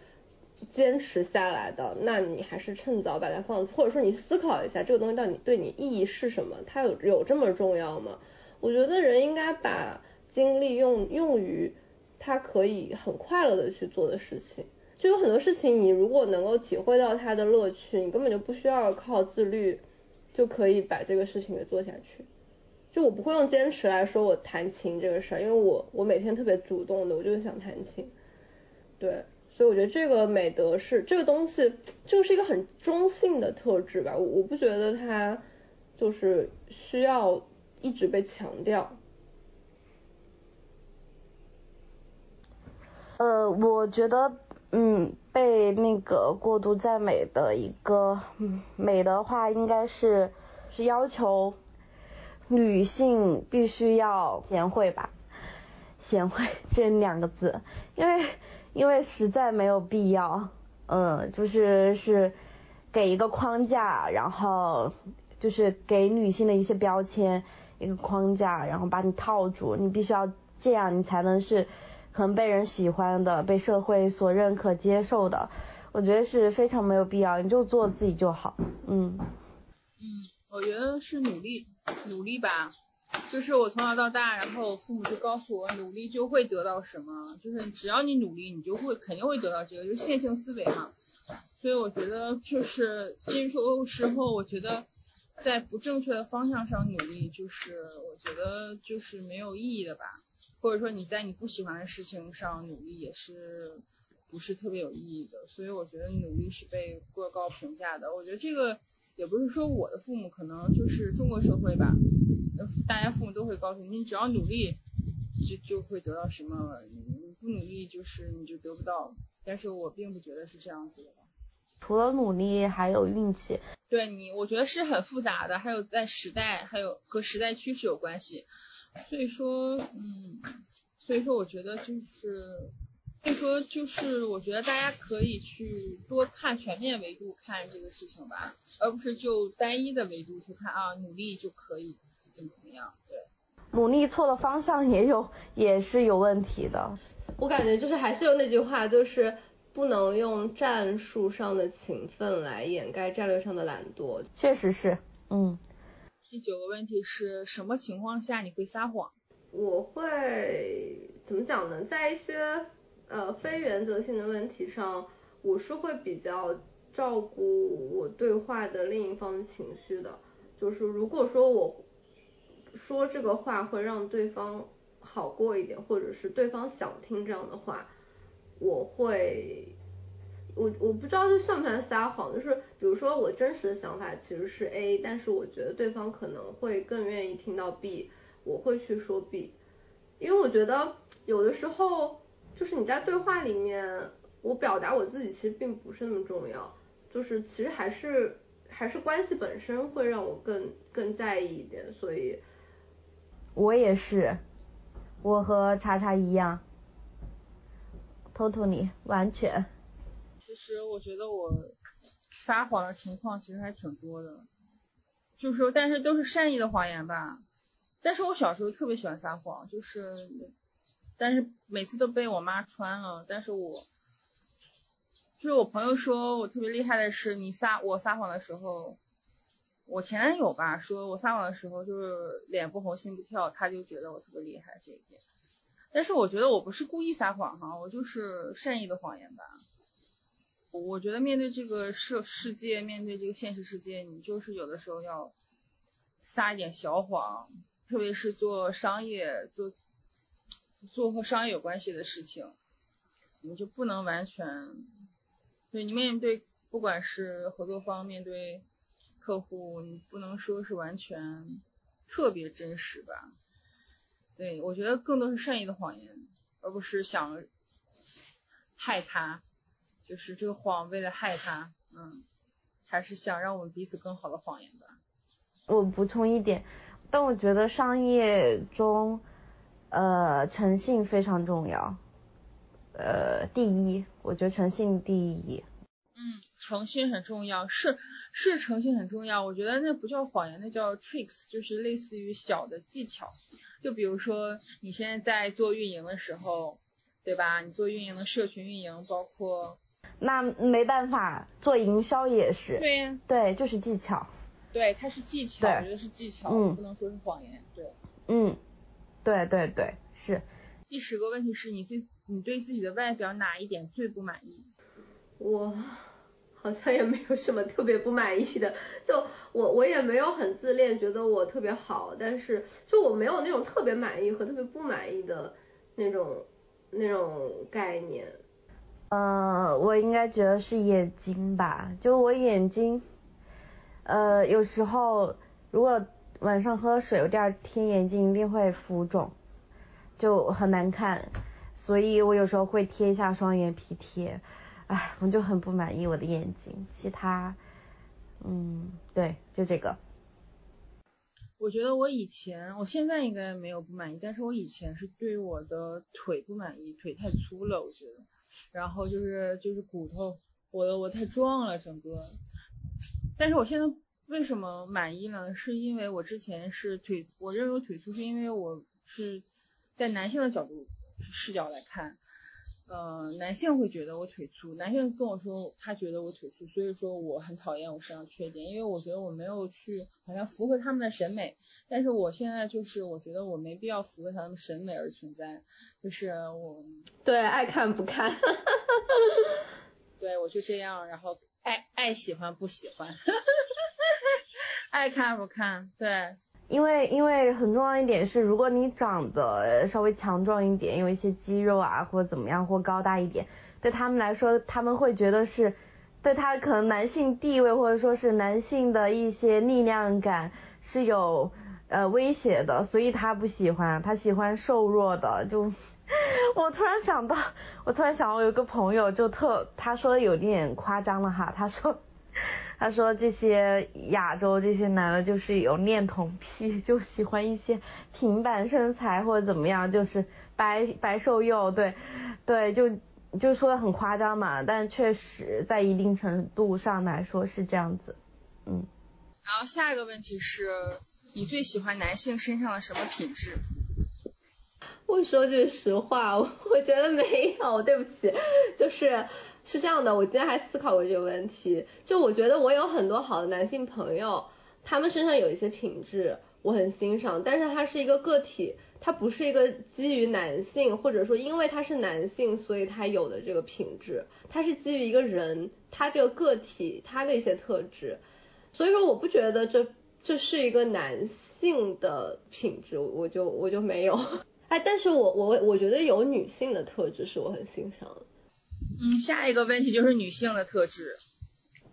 坚持下来的，那你还是趁早把它放弃，或者说你思考一下这个东西到底对你意义是什么？它有有这么重要吗？我觉得人应该把精力用用于他可以很快乐的去做的事情。就有很多事情，你如果能够体会到它的乐趣，你根本就不需要靠自律就可以把这个事情给做下去。就我不会用坚持来说我弹琴这个事儿，因为我我每天特别主动的，我就是想弹琴，对。所以我觉得这个美德是这个东西，这个是一个很中性的特质吧，我我不觉得它就是需要一直被强调。呃，我觉得，嗯，被那个过度赞美的一个美的话，应该是是要求女性必须要贤惠吧，贤惠这两个字，因为。因为实在没有必要，嗯，就是是给一个框架，然后就是给女性的一些标签，一个框架，然后把你套住，你必须要这样，你才能是可能被人喜欢的，被社会所认可接受的。我觉得是非常没有必要，你就做自己就好，嗯。嗯，我觉得是努力，努力吧。就是我从小到大，然后我父母就告诉我，努力就会得到什么，就是只要你努力，你就会肯定会得到这个，就是线性思维嘛。所以我觉得就是进入时候，我觉得在不正确的方向上努力，就是我觉得就是没有意义的吧。或者说你在你不喜欢的事情上努力，也是不是特别有意义的。所以我觉得努力是被过高评价的。我觉得这个也不是说我的父母，可能就是中国社会吧，大家父母都会告诉你，你只要努力就就会得到什么，你不努力就是你就得不到。但是我并不觉得是这样子的。除了努力，还有运气。对你，我觉得是很复杂的，还有在时代，还有和时代趋势有关系。所以说，嗯，所以说我觉得就是，所以说就是，我觉得大家可以去多看全面维度看这个事情吧，而不是就单一的维度去看啊，努力就可以怎么怎么样。对，努力错了方向也有，也是有问题的。我感觉就是还是有那句话，就是。不能用战术上的勤奋来掩盖战略上的懒惰，确实是，嗯。第九个问题是什么情况下你会撒谎？我会怎么讲呢？在一些呃非原则性的问题上，我是会比较照顾我对话的另一方的情绪的。就是如果说我说这个话会让对方好过一点，或者是对方想听这样的话。我会，我我不知道这算不算撒谎，就是比如说我真实的想法其实是 A，但是我觉得对方可能会更愿意听到 B，我会去说 B，因为我觉得有的时候就是你在对话里面，我表达我自己其实并不是那么重要，就是其实还是还是关系本身会让我更更在意一点，所以，我也是，我和查查一样。totally 完全。其实我觉得我撒谎的情况其实还挺多的，就是说，但是都是善意的谎言吧。但是我小时候特别喜欢撒谎，就是，但是每次都被我妈穿了。但是我，就是我朋友说我特别厉害的是，你撒我撒谎的时候，我前男友吧说我撒谎的时候就是脸不红心不跳，他就觉得我特别厉害这一点。但是我觉得我不是故意撒谎哈，我就是善意的谎言吧。我觉得面对这个世世界，面对这个现实世界，你就是有的时候要撒一点小谎，特别是做商业、做做和商业有关系的事情，你就不能完全对你面对不管是合作方面对客户，你不能说是完全特别真实吧。对，我觉得更多是善意的谎言，而不是想害他，就是这个谎为了害他，嗯，还是想让我们彼此更好的谎言吧。我补充一点，但我觉得商业中，呃，诚信非常重要，呃，第一，我觉得诚信第一。嗯，诚信很重要，是是诚信很重要。我觉得那不叫谎言，那叫 tricks，就是类似于小的技巧。就比如说，你现在在做运营的时候，对吧？你做运营的社群运营，包括那没办法，做营销也是。对呀。对，就是技巧。对，它是技巧，我觉得是技巧，不能说是谎言。对。嗯，对对对，是。第十个问题是你最你对自己的外表哪一点最不满意？我。好像也没有什么特别不满意的，就我我也没有很自恋，觉得我特别好，但是就我没有那种特别满意和特别不满意的那种那种概念。呃，我应该觉得是眼睛吧，就我眼睛，呃，有时候如果晚上喝水，我第二天眼睛一定会浮肿，就很难看，所以我有时候会贴一下双眼皮贴。唉，我就很不满意我的眼睛，其他，嗯，对，就这个。我觉得我以前，我现在应该没有不满意，但是我以前是对我的腿不满意，腿太粗了，我觉得。然后就是就是骨头，我的我太壮了整个。但是我现在为什么满意呢？是因为我之前是腿，我认为腿粗是因为我是在男性的角度视角来看。嗯，男性会觉得我腿粗，男性跟我说他觉得我腿粗，所以说我很讨厌我身上缺点，因为我觉得我没有去好像符合他们的审美，但是我现在就是我觉得我没必要符合他们审美而存在，就是我。对爱看不看，对我就这样，然后爱爱喜欢不喜欢，爱看不看，对。因为因为很重要一点是，如果你长得稍微强壮一点，有一些肌肉啊或者怎么样或高大一点，对他们来说他们会觉得是对他可能男性地位或者说是男性的一些力量感是有呃威胁的，所以他不喜欢，他喜欢瘦弱的。就我突然想到，我突然想到我有个朋友就特他说的有点夸张了哈，他说。他说这些亚洲这些男的，就是有恋童癖，就喜欢一些平板身材或者怎么样，就是白白瘦幼，对，对，就就说的很夸张嘛，但确实在一定程度上来说是这样子，嗯。然后下一个问题是，你最喜欢男性身上的什么品质？我说句实话，我觉得没有，对不起，就是是这样的，我今天还思考过这个问题，就我觉得我有很多好的男性朋友，他们身上有一些品质我很欣赏，但是他是一个个体，他不是一个基于男性或者说因为他是男性所以他有的这个品质，他是基于一个人他这个个体他的一些特质，所以说我不觉得这这是一个男性的品质，我就我就没有。哎，但是我我我觉得有女性的特质是我很欣赏的。嗯，下一个问题就是女性的特质。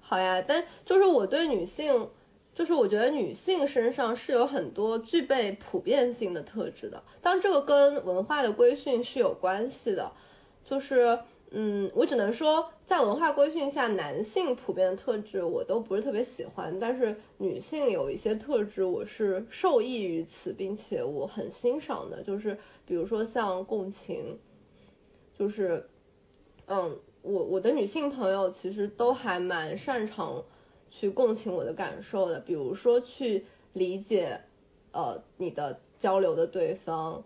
好呀，但就是我对女性，就是我觉得女性身上是有很多具备普遍性的特质的，当这个跟文化的规训是有关系的，就是。嗯，我只能说，在文化规训下，男性普遍的特质我都不是特别喜欢，但是女性有一些特质我是受益于此，并且我很欣赏的，就是比如说像共情，就是，嗯，我我的女性朋友其实都还蛮擅长去共情我的感受的，比如说去理解呃你的交流的对方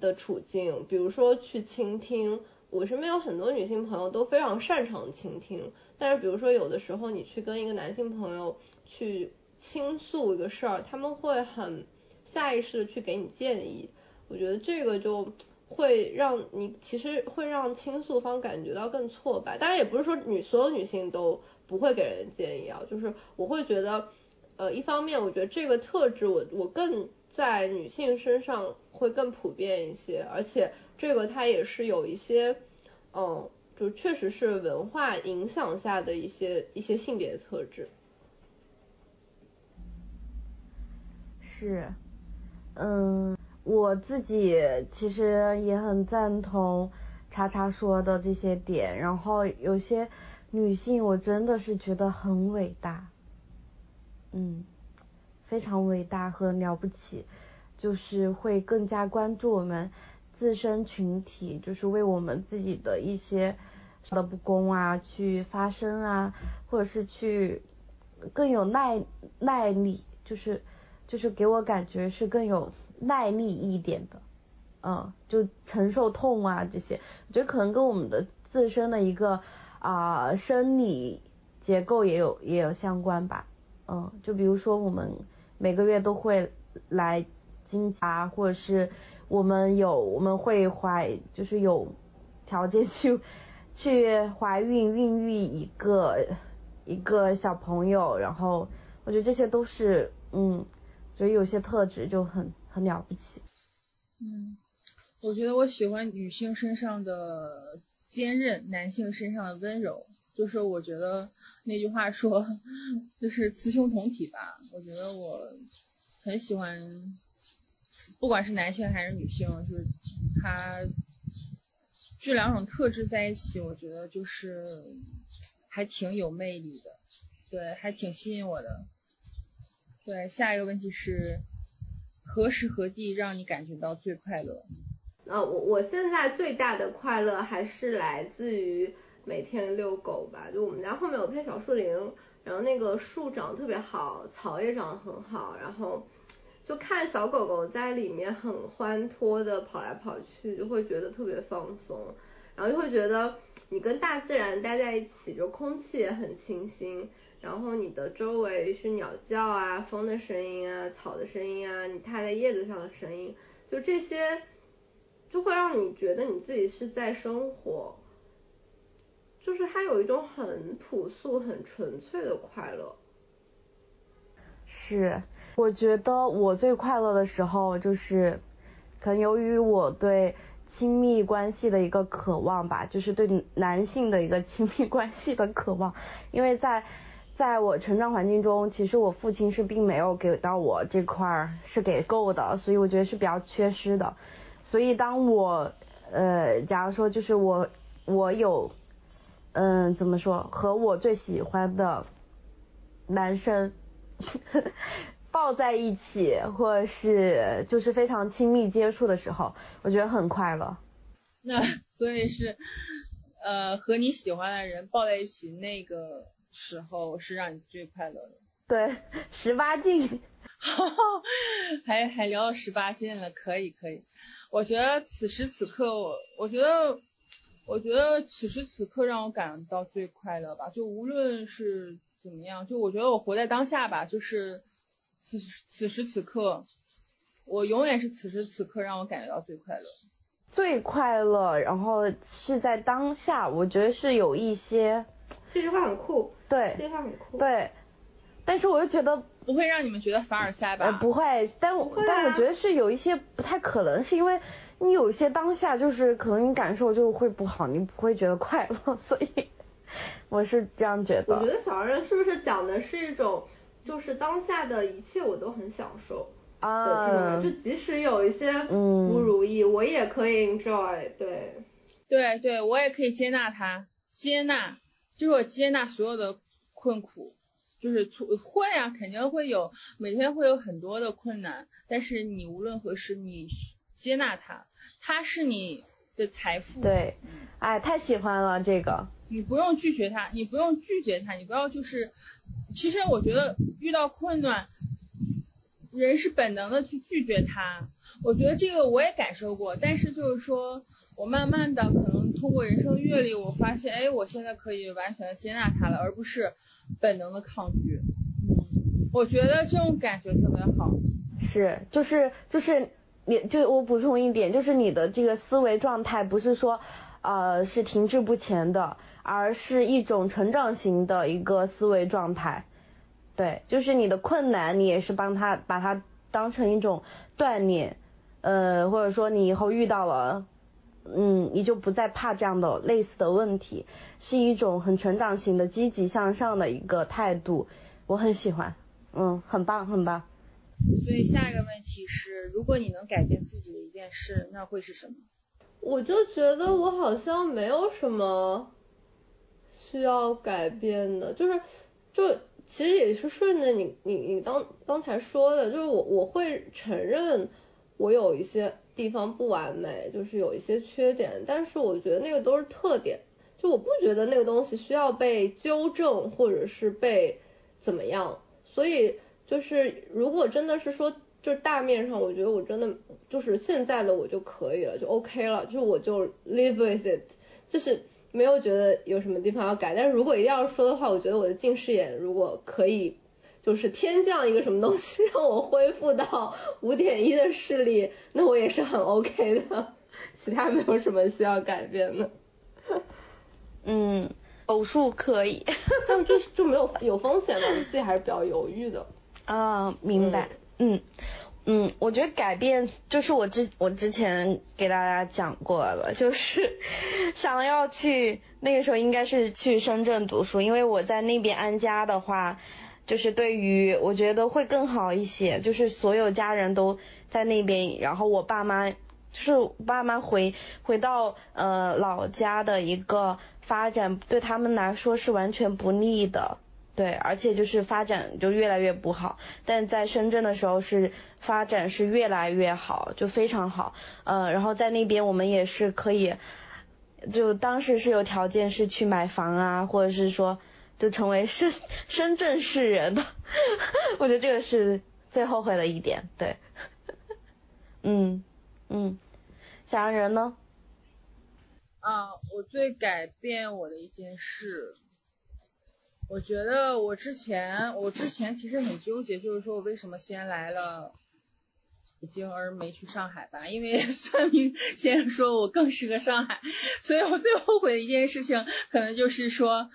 的处境，比如说去倾听。我身边有很多女性朋友都非常擅长倾听，但是比如说有的时候你去跟一个男性朋友去倾诉一个事儿，他们会很下意识的去给你建议，我觉得这个就会让你其实会让倾诉方感觉到更挫败。当然也不是说女所有女性都不会给人建议啊，就是我会觉得，呃，一方面我觉得这个特质我我更在女性身上会更普遍一些，而且。这个它也是有一些，嗯，就确实是文化影响下的一些一些性别特质。是，嗯，我自己其实也很赞同叉叉说的这些点，然后有些女性我真的是觉得很伟大，嗯，非常伟大和了不起，就是会更加关注我们。自身群体就是为我们自己的一些的不公啊去发声啊，或者是去更有耐耐力，就是就是给我感觉是更有耐力一点的，嗯，就承受痛啊这些，我觉得可能跟我们的自身的一个啊生理结构也有也有相关吧，嗯，就比如说我们每个月都会来经啊，或者是。我们有我们会怀，就是有条件去 去怀孕孕育一个一个小朋友，然后我觉得这些都是嗯，所以有些特质就很很了不起。嗯，我觉得我喜欢女性身上的坚韧，男性身上的温柔，就是我觉得那句话说就是雌雄同体吧，我觉得我很喜欢。不管是男性还是女性，就是他这两种特质在一起，我觉得就是还挺有魅力的，对，还挺吸引我的。对，下一个问题是何时何地让你感觉到最快乐？啊，我我现在最大的快乐还是来自于每天遛狗吧，就我们家后面有片小树林，然后那个树长得特别好，草也长得很好，然后。就看小狗狗在里面很欢脱的跑来跑去，就会觉得特别放松。然后就会觉得你跟大自然待在一起，就空气也很清新，然后你的周围是鸟叫啊、风的声音啊、草的声音啊、你踏在叶子上的声音，就这些就会让你觉得你自己是在生活，就是它有一种很朴素、很纯粹的快乐。是，我觉得我最快乐的时候就是，可能由于我对亲密关系的一个渴望吧，就是对男性的一个亲密关系的渴望，因为在在我成长环境中，其实我父亲是并没有给到我这块儿是给够的，所以我觉得是比较缺失的，所以当我呃，假如说就是我我有嗯怎么说和我最喜欢的男生。抱在一起，或者是就是非常亲密接触的时候，我觉得很快乐。那所以是呃和你喜欢的人抱在一起那个时候是让你最快乐的。对，十八禁。还还聊到十八禁了，可以可以。我觉得此时此刻，我我觉得我觉得此时此刻让我感到最快乐吧，就无论是。怎么样？就我觉得我活在当下吧，就是此此时此刻，我永远是此时此刻让我感觉到最快乐，最快乐。然后是在当下，我觉得是有一些。这句话很酷。对。这句话很酷。对。但是我又觉得不会让你们觉得凡尔赛吧？不会，但我但我觉得是有一些不太可能，是因为你有些当下就是可能你感受就会不好，你不会觉得快乐，所以。我是这样觉得。我觉得小人是不是讲的是一种，就是当下的一切我都很享受的这种感觉，就即使有一些不如意，我也可以 enjoy。对，对对，我也可以接纳他，接纳，就是我接纳所有的困苦，就是会啊，肯定会有，每天会有很多的困难，但是你无论何时，你接纳它，它是你的财富。对，哎，太喜欢了这个。你不用拒绝他，你不用拒绝他，你不要就是，其实我觉得遇到困难，人是本能的去拒绝他。我觉得这个我也感受过，但是就是说我慢慢的可能通过人生阅历，我发现，哎，我现在可以完全的接纳他了，而不是本能的抗拒。嗯，我觉得这种感觉特别好。是，就是就是你就我补充一点，就是你的这个思维状态不是说呃是停滞不前的。而是一种成长型的一个思维状态，对，就是你的困难，你也是帮他把它当成一种锻炼，呃，或者说你以后遇到了，嗯，你就不再怕这样的类似的问题，是一种很成长型的积极向上的一个态度，我很喜欢，嗯，很棒，很棒。所以下一个问题是，如果你能改变自己的一件事，那会是什么？我就觉得我好像没有什么。需要改变的，就是就其实也是顺着你你你刚刚才说的，就是我我会承认我有一些地方不完美，就是有一些缺点，但是我觉得那个都是特点，就我不觉得那个东西需要被纠正或者是被怎么样，所以就是如果真的是说就是大面上，我觉得我真的就是现在的我就可以了，就 OK 了，就是我就 live with it，就是。没有觉得有什么地方要改，但是如果一定要说的话，我觉得我的近视眼如果可以，就是天降一个什么东西让我恢复到 五点一的视力，那我也是很 OK 的，其他没有什么需要改变的。嗯，偶数可以，但就是就没有有风险嘛，我自己还是比较犹豫的。啊，明白，嗯。嗯，我觉得改变就是我之我之前给大家讲过了，就是 想要去那个时候应该是去深圳读书，因为我在那边安家的话，就是对于我觉得会更好一些，就是所有家人都在那边，然后我爸妈就是爸妈回回到呃老家的一个发展对他们来说是完全不利的。对，而且就是发展就越来越不好，但在深圳的时候是发展是越来越好，就非常好。呃，然后在那边我们也是可以，就当时是有条件是去买房啊，或者是说就成为深深圳市人的，我觉得这个是最后悔的一点。对，嗯嗯，小杨人呢？啊，我最改变我的一件事，我觉得我之前我之前其实很纠结，就是说我为什么先来了北京而没去上海吧？因为 算命先生说我更适合上海，所以我最后悔的一件事情，可能就是说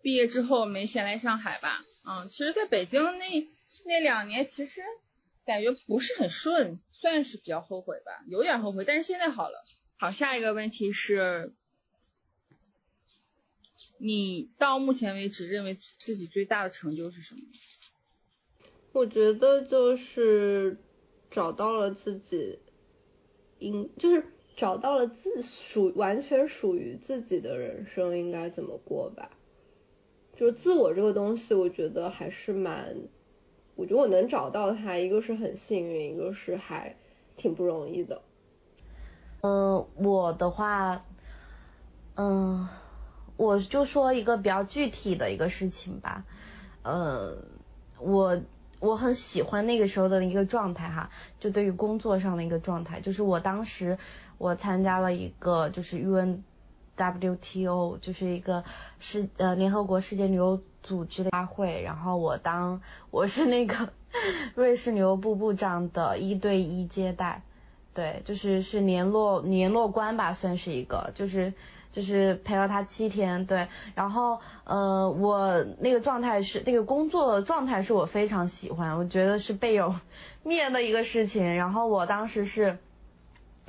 毕业之后没先来上海吧。嗯，其实在北京那那两年，其实感觉不是很顺，算是比较后悔吧，有点后悔，但是现在好了。好，下一个问题是，你到目前为止认为自己最大的成就是什么？我觉得就是找到了自己，应就是找到了自属完全属于自己的人生应该怎么过吧。就是自我这个东西，我觉得还是蛮，我觉得我能找到它，一个是很幸运，一个是还挺不容易的。嗯，我的话，嗯，我就说一个比较具体的一个事情吧。呃，我我很喜欢那个时候的一个状态哈，就对于工作上的一个状态，就是我当时我参加了一个就是 UNWTO，就是一个世呃联合国世界旅游组织的大会，然后我当我是那个瑞士旅游部部长的一对一接待。对，就是是联络联络官吧，算是一个，就是就是陪了他七天，对，然后呃我那个状态是那个工作状态是我非常喜欢，我觉得是倍有面的一个事情，然后我当时是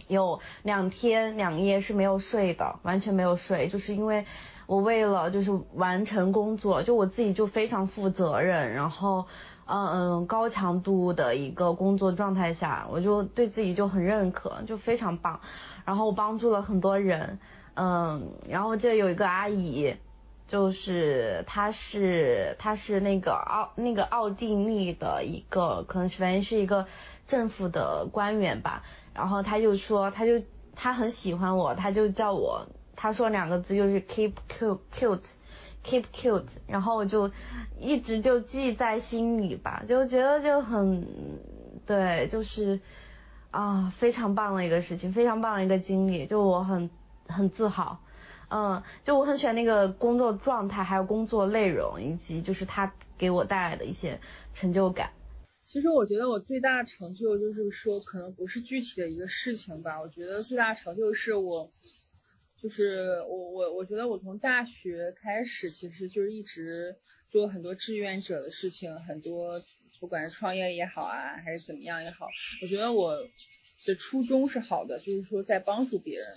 有两天两夜是没有睡的，完全没有睡，就是因为我为了就是完成工作，就我自己就非常负责任，然后。嗯嗯，高强度的一个工作状态下，我就对自己就很认可，就非常棒。然后我帮助了很多人，嗯，然后记得有一个阿姨，就是她是她是那个奥那个奥地利的一个，可能反正是一个政府的官员吧。然后她就说，她就她很喜欢我，她就叫我，她说两个字就是 keep cute cute。Keep cute，然后我就一直就记在心里吧，就觉得就很对，就是啊非常棒的一个事情，非常棒的一个经历，就我很很自豪，嗯，就我很喜欢那个工作状态，还有工作内容，以及就是他给我带来的一些成就感。其实我觉得我最大成就就是说，可能不是具体的一个事情吧，我觉得最大成就是我。就是我我我觉得我从大学开始，其实就是一直做很多志愿者的事情，很多不管是创业也好啊，还是怎么样也好，我觉得我的初衷是好的，就是说在帮助别人。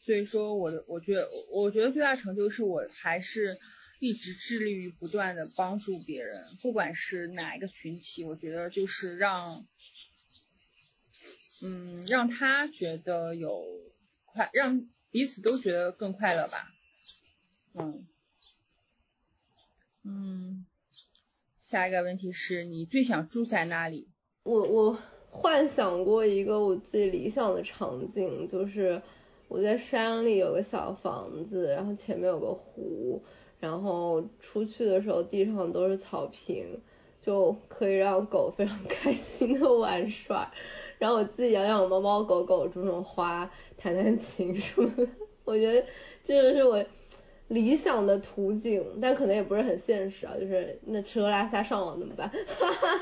所以说我的我觉得我觉得最大成就是我还是一直致力于不断的帮助别人，不管是哪一个群体，我觉得就是让嗯让他觉得有快让。彼此都觉得更快乐吧，嗯，嗯，下一个问题是你最想住在哪里？我我幻想过一个我自己理想的场景，就是我在山里有个小房子，然后前面有个湖，然后出去的时候地上都是草坪，就可以让狗非常开心的玩耍。然后我自己养养猫猫狗狗，种种花，弹弹琴什么的。我觉得这就是我理想的图景，但可能也不是很现实啊。就是那吃喝拉撒上网怎么办？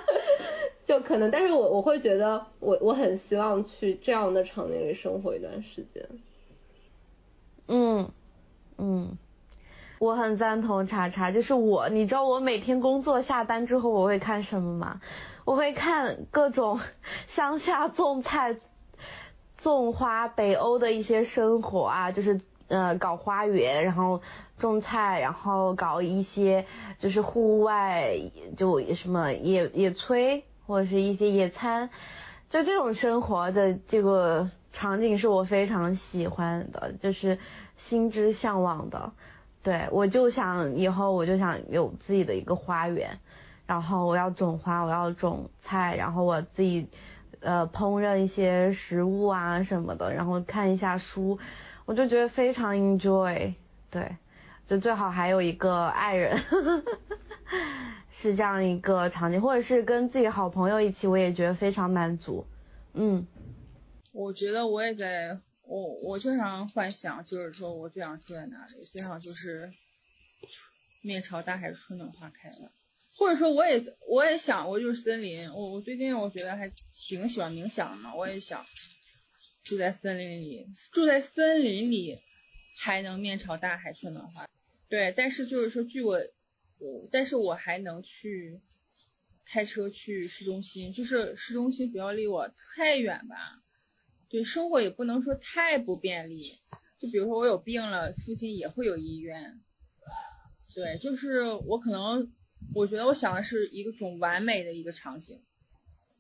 就可能，但是我我会觉得，我我很希望去这样的场景里生活一段时间。嗯嗯，我很赞同查查，就是我，你知道我每天工作下班之后我会看什么吗？我会看各种 乡下种菜、种花，北欧的一些生活啊，就是呃搞花园，然后种菜，然后搞一些就是户外，就什么野野炊或者是一些野餐，就这种生活的这个场景是我非常喜欢的，就是心之向往的。对我就想以后我就想有自己的一个花园。然后我要种花，我要种菜，然后我自己呃烹饪一些食物啊什么的，然后看一下书，我就觉得非常 enjoy，对，就最好还有一个爱人，是这样一个场景，或者是跟自己好朋友一起，我也觉得非常满足，嗯。我觉得我也在我我经常幻想，就是说我最想住在哪里，最好就是面朝大海，春暖花开了。或者说，我也我也想，我就是森林。我我最近我觉得还挺喜欢冥想的嘛，我也想住在森林里，住在森林里还能面朝大海，春暖花。对，但是就是说，据我，但是我还能去开车去市中心，就是市中心不要离我太远吧。对，生活也不能说太不便利。就比如说我有病了，附近也会有医院。对，就是我可能。我觉得我想的是一个种完美的一个场景。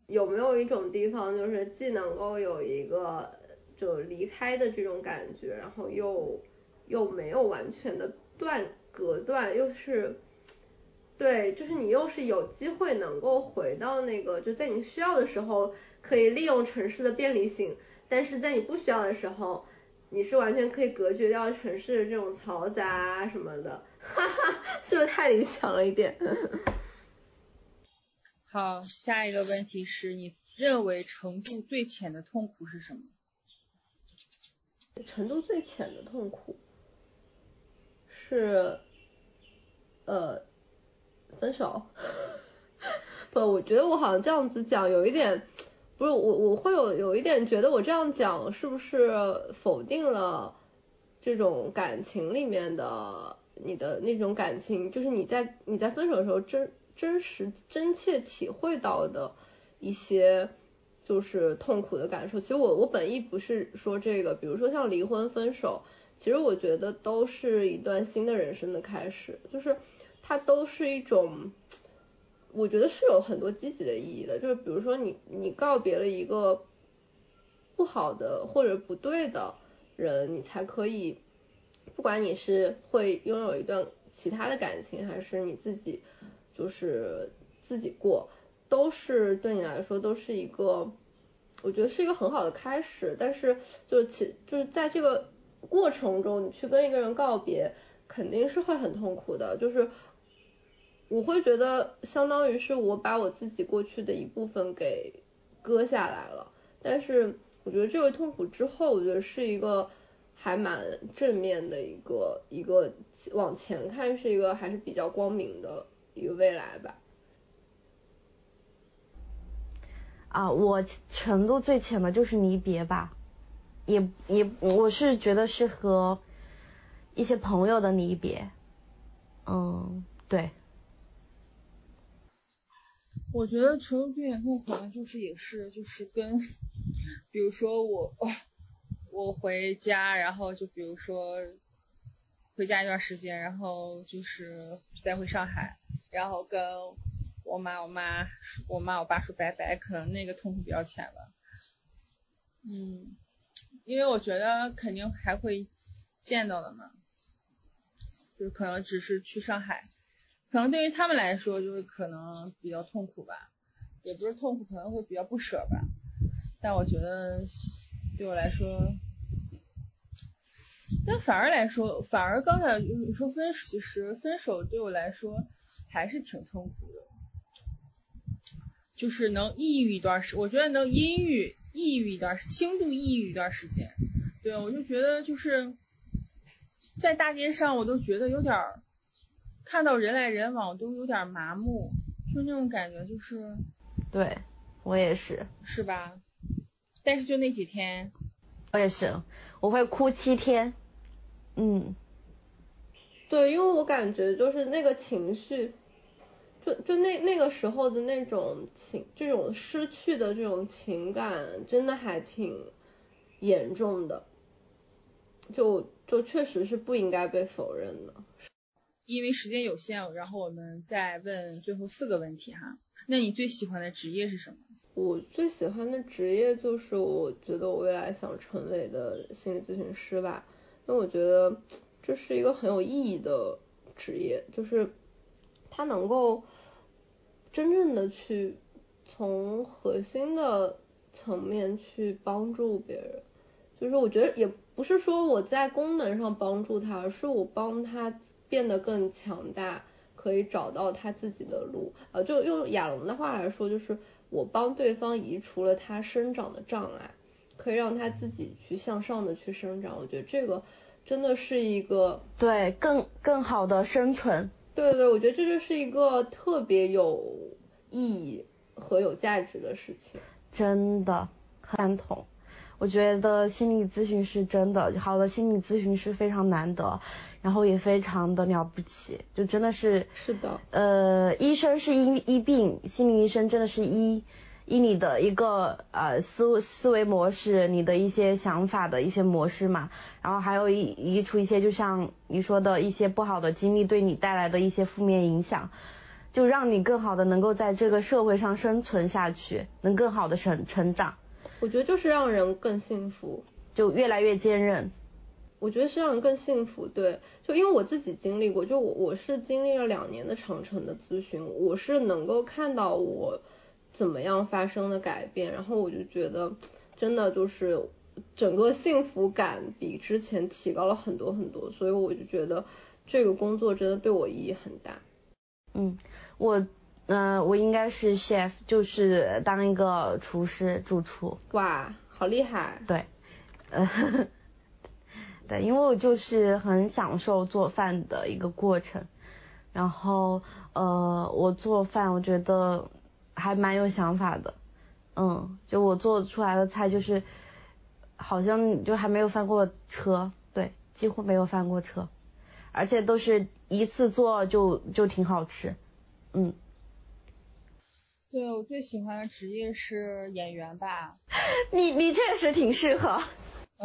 有没有一种地方，就是既能够有一个就离开的这种感觉，然后又又没有完全的断隔断，又是对，就是你又是有机会能够回到那个，就在你需要的时候可以利用城市的便利性，但是在你不需要的时候。你是完全可以隔绝掉城市的这种嘈杂什么的，哈哈，是不是太理想了一点？好，下一个问题是你认为程度最浅的痛苦是什么？程度最浅的痛苦是呃分手？不，我觉得我好像这样子讲有一点。不是我，我会有有一点觉得我这样讲是不是否定了这种感情里面的你的那种感情，就是你在你在分手的时候真真实真切体会到的一些就是痛苦的感受。其实我我本意不是说这个，比如说像离婚分手，其实我觉得都是一段新的人生的开始，就是它都是一种。我觉得是有很多积极的意义的，就是比如说你你告别了一个不好的或者不对的人，你才可以，不管你是会拥有一段其他的感情，还是你自己就是自己过，都是对你来说都是一个，我觉得是一个很好的开始。但是就是其就是在这个过程中，你去跟一个人告别，肯定是会很痛苦的，就是。我会觉得相当于是我把我自己过去的一部分给割下来了，但是我觉得这个痛苦之后，我觉得是一个还蛮正面的一个一个往前看是一个还是比较光明的一个未来吧。啊，我程度最浅的就是离别吧，也也我是觉得是和一些朋友的离别，嗯，对。我觉得除了最严重可能就是也是就是跟，比如说我我回家，然后就比如说回家一段时间，然后就是再回上海，然后跟我妈我妈我妈我爸说拜拜，可能那个痛苦比较浅吧。嗯，因为我觉得肯定还会见到的嘛，就可能只是去上海。可能对于他们来说，就是可能比较痛苦吧，也不是痛苦，可能会比较不舍吧。但我觉得对我来说，但反而来说，反而刚才你说分，其实分手对我来说还是挺痛苦的，就是能抑郁一段时，我觉得能阴郁、抑郁一段，轻度抑郁一段时间。对，我就觉得就是在大街上，我都觉得有点儿。看到人来人往都有点麻木，就那种感觉，就是，对我也是，是吧？但是就那几天，我也是，我会哭七天，嗯，对，因为我感觉就是那个情绪，就就那那个时候的那种情，这种失去的这种情感，真的还挺严重的，就就确实是不应该被否认的。因为时间有限，然后我们再问最后四个问题哈。那你最喜欢的职业是什么？我最喜欢的职业就是我觉得我未来想成为的心理咨询师吧，因为我觉得这是一个很有意义的职业，就是它能够真正的去从核心的层面去帮助别人。就是我觉得也不是说我在功能上帮助他，而是我帮他。变得更强大，可以找到他自己的路。呃，就用亚龙的话来说，就是我帮对方移除了他生长的障碍。可以让他自己去向上的去生长。我觉得这个真的是一个对更更好的生存。对对，我觉得这就是一个特别有意义和有价值的事情。真的赞同。我觉得心理咨询师真的好的心理咨询师非常难得，然后也非常的了不起，就真的是是的，呃，医生是医医病，心理医生真的是医医你的一个呃思思维模式，你的一些想法的一些模式嘛，然后还有一移除一些就像你说的一些不好的经历对你带来的一些负面影响，就让你更好的能够在这个社会上生存下去，能更好的成成长。我觉得就是让人更幸福，就越来越坚韧。我觉得是让人更幸福，对，就因为我自己经历过，就我我是经历了两年的长城的咨询，我是能够看到我怎么样发生的改变，然后我就觉得真的就是整个幸福感比之前提高了很多很多，所以我就觉得这个工作真的对我意义很大。嗯，我。嗯，我应该是 chef，就是当一个厨师，主厨。哇，好厉害！对，呃，对，因为我就是很享受做饭的一个过程，然后呃，我做饭我觉得还蛮有想法的，嗯，就我做出来的菜就是好像就还没有翻过车，对，几乎没有翻过车，而且都是一次做就就挺好吃，嗯。对我最喜欢的职业是演员吧。你你确实挺适合。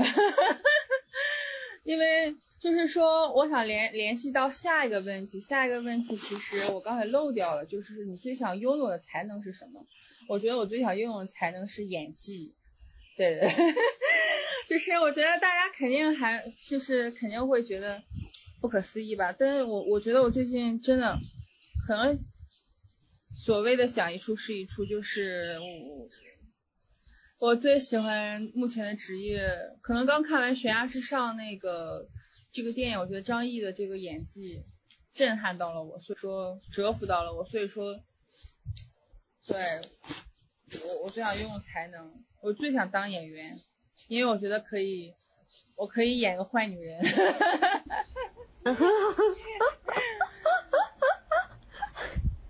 因为就是说，我想联联系到下一个问题，下一个问题其实我刚才漏掉了，就是你最想拥有的才能是什么？我觉得我最想拥有的才能是演技。对对，就是我觉得大家肯定还就是肯定会觉得不可思议吧，但是我我觉得我最近真的可能。所谓的想一出是一出，就是我我最喜欢目前的职业。可能刚看完《悬崖之上》那个这个电影，我觉得张译的这个演技震撼到了我，所以说折服到了我。所以说，对我我最想拥有才能，我最想当演员，因为我觉得可以，我可以演个坏女人。哈哈哈哈哈哈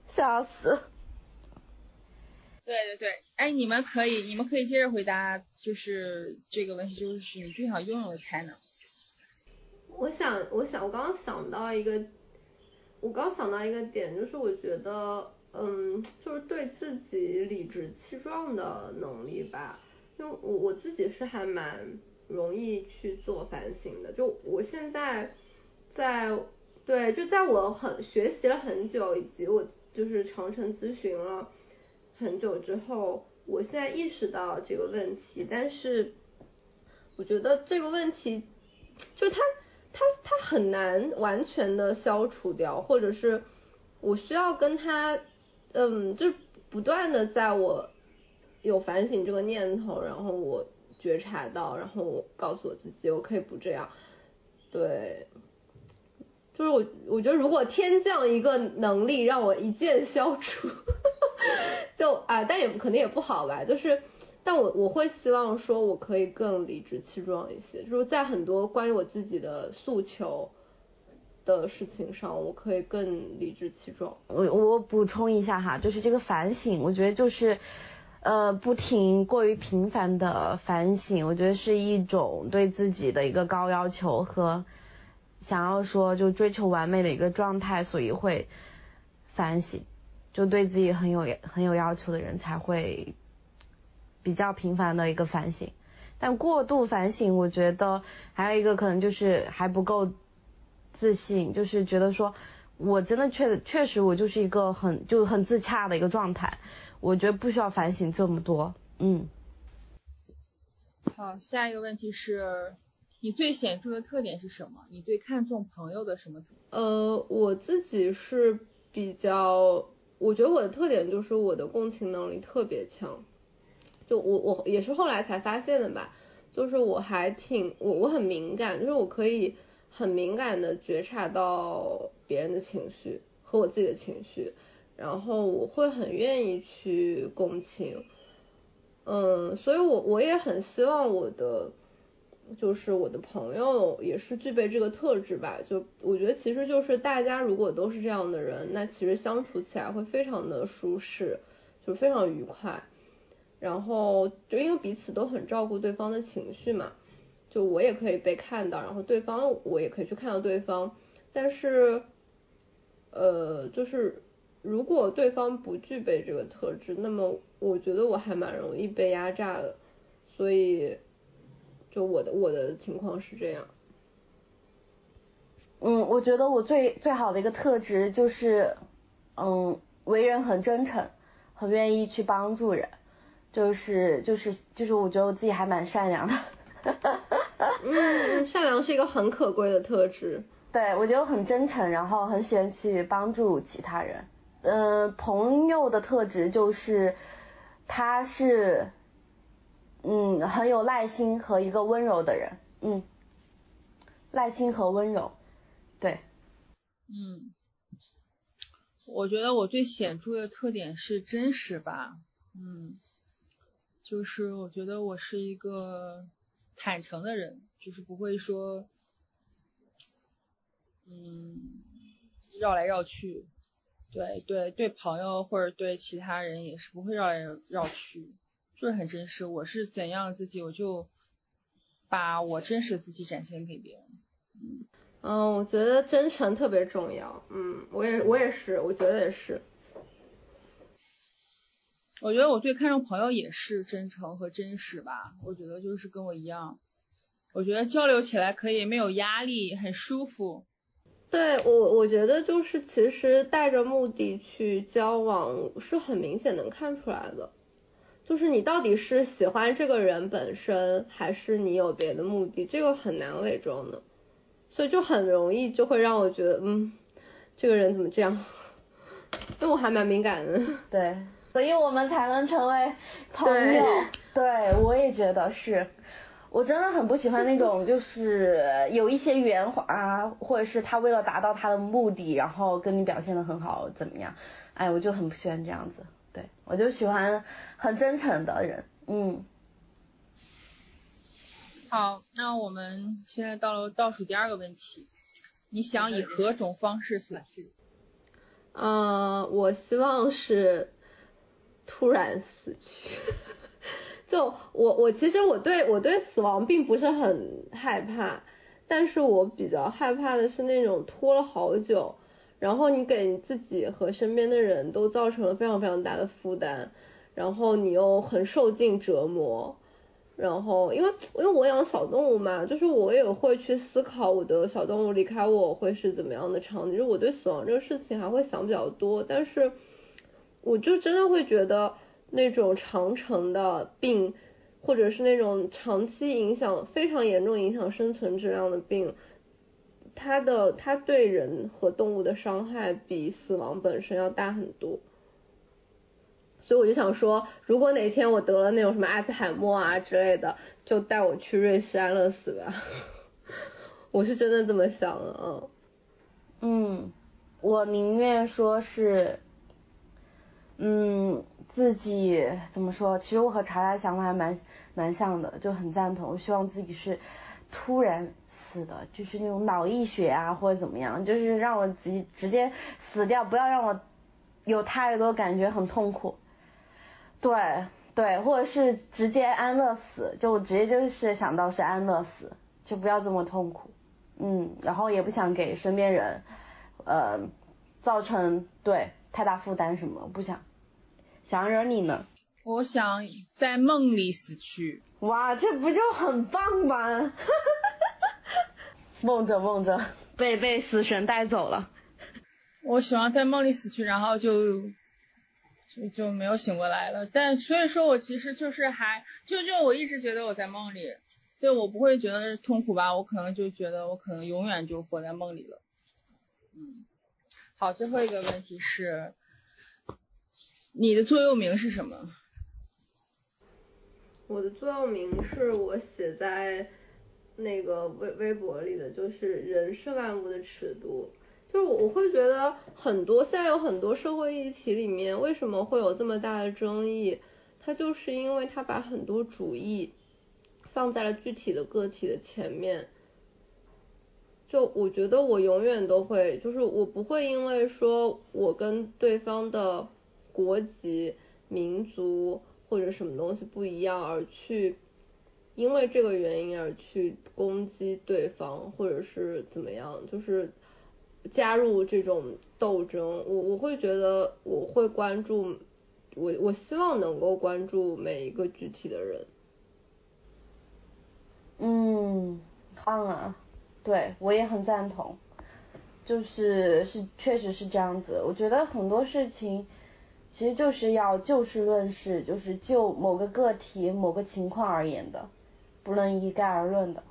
笑死！对对对，哎，你们可以，你们可以接着回答，就是这个问题，就是你最想拥有的才能。我想，我想，我刚刚想到一个，我刚想到一个点，就是我觉得，嗯，就是对自己理直气壮的能力吧。因为我我自己是还蛮容易去自我反省的，就我现在在，对，就在我很学习了很久，以及我。就是长城咨询了很久之后，我现在意识到这个问题，但是我觉得这个问题就它它它很难完全的消除掉，或者是我需要跟他嗯，就不断的在我有反省这个念头，然后我觉察到，然后我告诉我自己我可以不这样，对。就是我，我觉得如果天降一个能力让我一键消除，就啊，但也肯定也不好吧。就是，但我我会希望说我可以更理直气壮一些，就是在很多关于我自己的诉求的事情上，我可以更理直气壮。我我补充一下哈，就是这个反省，我觉得就是呃不停过于频繁的反省，我觉得是一种对自己的一个高要求和。想要说就追求完美的一个状态，所以会反省，就对自己很有很有要求的人才会比较频繁的一个反省。但过度反省，我觉得还有一个可能就是还不够自信，就是觉得说我真的确确实我就是一个很就很自洽的一个状态，我觉得不需要反省这么多。嗯。好，下一个问题是。你最显著的特点是什么？你最看重朋友的什么？呃，我自己是比较，我觉得我的特点就是我的共情能力特别强。就我我也是后来才发现的吧，就是我还挺我我很敏感，就是我可以很敏感的觉察到别人的情绪和我自己的情绪，然后我会很愿意去共情。嗯，所以我我也很希望我的。就是我的朋友也是具备这个特质吧，就我觉得其实就是大家如果都是这样的人，那其实相处起来会非常的舒适，就非常愉快。然后就因为彼此都很照顾对方的情绪嘛，就我也可以被看到，然后对方我也可以去看到对方。但是，呃，就是如果对方不具备这个特质，那么我觉得我还蛮容易被压榨的，所以。就我的我的情况是这样，嗯，我觉得我最最好的一个特质就是，嗯，为人很真诚，很愿意去帮助人，就是就是就是我觉得我自己还蛮善良的，嗯，善良是一个很可贵的特质，对我觉得我很真诚，然后很喜欢去帮助其他人，嗯，朋友的特质就是他是。嗯，很有耐心和一个温柔的人，嗯，耐心和温柔，对，嗯，我觉得我最显著的特点是真实吧，嗯，就是我觉得我是一个坦诚的人，就是不会说，嗯，绕来绕去，对对对，朋友或者对其他人也是不会绕来绕去。就是很真实，我是怎样自己，我就把我真实的自己展现给别人。嗯，我觉得真诚特别重要。嗯，我也我也是，我觉得也是。我觉得我最看重朋友也是真诚和真实吧。我觉得就是跟我一样，我觉得交流起来可以没有压力，很舒服。对我，我觉得就是其实带着目的去交往是很明显能看出来的。就是你到底是喜欢这个人本身，还是你有别的目的？这个很难伪装的，所以就很容易就会让我觉得，嗯，这个人怎么这样？那我还蛮敏感的。对，所以我们才能成为朋友。对，我也觉得是。我真的很不喜欢那种，就是有一些圆滑，或者是他为了达到他的目的，然后跟你表现的很好，怎么样？哎，我就很不喜欢这样子。对，我就喜欢很真诚的人，嗯。好，那我们现在到了倒数第二个问题，你想以何种方式死去？呃，我希望是突然死去。就我我其实我对我对死亡并不是很害怕，但是我比较害怕的是那种拖了好久。然后你给自己和身边的人都造成了非常非常大的负担，然后你又很受尽折磨，然后因为因为我养小动物嘛，就是我也会去思考我的小动物离开我会是怎么样的场景，就我对死亡这个事情还会想比较多，但是我就真的会觉得那种长程的病，或者是那种长期影响非常严重影响生存质量的病。它的它对人和动物的伤害比死亡本身要大很多，所以我就想说，如果哪天我得了那种什么阿兹海默啊之类的，就带我去瑞士安乐死吧。我是真的这么想的，嗯。嗯，我宁愿说是，嗯，自己怎么说？其实我和查查想法还蛮蛮像的，就很赞同。我希望自己是突然。就是那种脑溢血啊，或者怎么样，就是让我直直接死掉，不要让我有太多感觉很痛苦。对对，或者是直接安乐死，就直接就是想到是安乐死，就不要这么痛苦。嗯，然后也不想给身边人呃造成对太大负担什么，不想。想惹你呢？我想在梦里死去。哇，这不就很棒吗？梦着梦着被被死神带走了。我喜欢在梦里死去，然后就就就没有醒过来了。但所以说我其实就是还就就我一直觉得我在梦里，对我不会觉得痛苦吧？我可能就觉得我可能永远就活在梦里了。嗯，好，最后一个问题是，你的座右铭是什么？我的座右铭是我写在。那个微微博里的就是人是万物的尺度，就是我我会觉得很多现在有很多社会议题里面为什么会有这么大的争议，它就是因为它把很多主义放在了具体的个体的前面。就我觉得我永远都会，就是我不会因为说我跟对方的国籍、民族或者什么东西不一样而去，因为这个原因而去攻击对方，或者是怎么样，就是加入这种斗争。我我会觉得我会关注，我我希望能够关注每一个具体的人。嗯，棒啊！对，我也很赞同，就是是确实是这样子。我觉得很多事情其实就是要就事论事，就是就某个个体、某个情况而言的，不能一概而论的。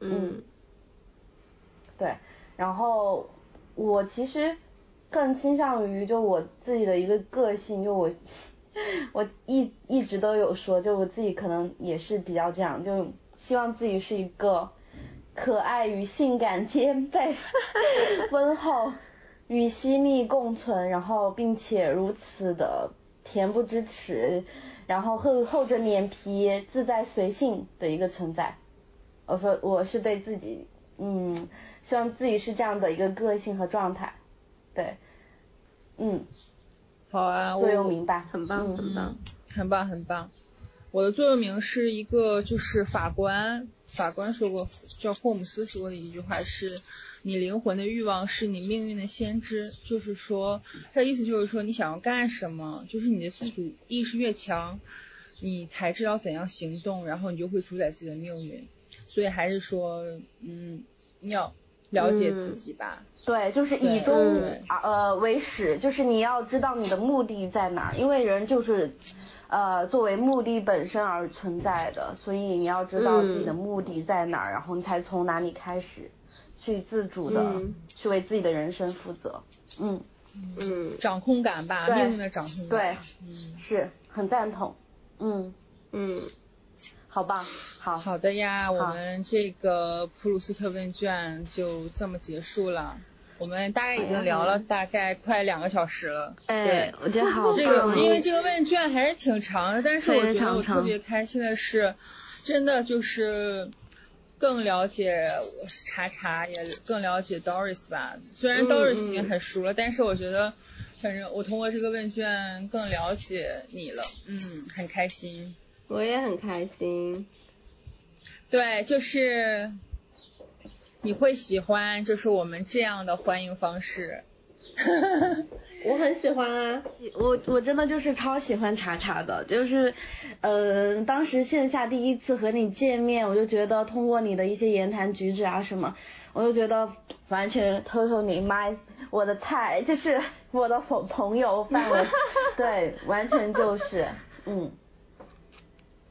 嗯，对。然后我其实更倾向于就我自己的一个个性，就我我一一直都有说，就我自己可能也是比较这样，就希望自己是一个。可爱与性感兼备，温厚与犀利共存，然后并且如此的恬不知耻，然后厚厚着脸皮自在随性的一个存在。我说我是对自己，嗯，希望自己是这样的一个个性和状态。对，嗯，好啊，座右铭吧，很棒，很棒，很棒，很棒。我的座右铭是一个就是法官。法官说过，叫霍姆斯说的一句话是：“你灵魂的欲望是你命运的先知。”就是说，他的意思就是说，你想要干什么，就是你的自主意识越强，你才知道怎样行动，然后你就会主宰自己的命运。所以还是说，嗯，你要了解自己吧。对，就是以终呃为始，就是你要知道你的目的在哪，因为人就是。呃，作为目的本身而存在的，所以你要知道自己的目的在哪儿，然后你才从哪里开始，去自主的去为自己的人生负责。嗯嗯，掌控感吧，命运的掌控感。对，是很赞同。嗯嗯，好吧，好。好的呀，我们这个普鲁斯特问卷就这么结束了。我们大概已经聊了大概快两个小时了，对，我觉得好这个因为这个问卷还是挺长的，但是我觉得我特别开心的是，真的就是更了解查查，也更了解 Doris 吧。虽然 Doris 已经很熟了，但是我觉得，反正我通过这个问卷更了解你了，嗯，很开心。我也很开心。对，就是。你会喜欢就是我们这样的欢迎方式，我很喜欢啊，我我真的就是超喜欢查查的，就是呃当时线下第一次和你见面，我就觉得通过你的一些言谈举止啊什么，我就觉得完全 totally my 我的菜，就是我的朋朋友范围，对，完全就是嗯。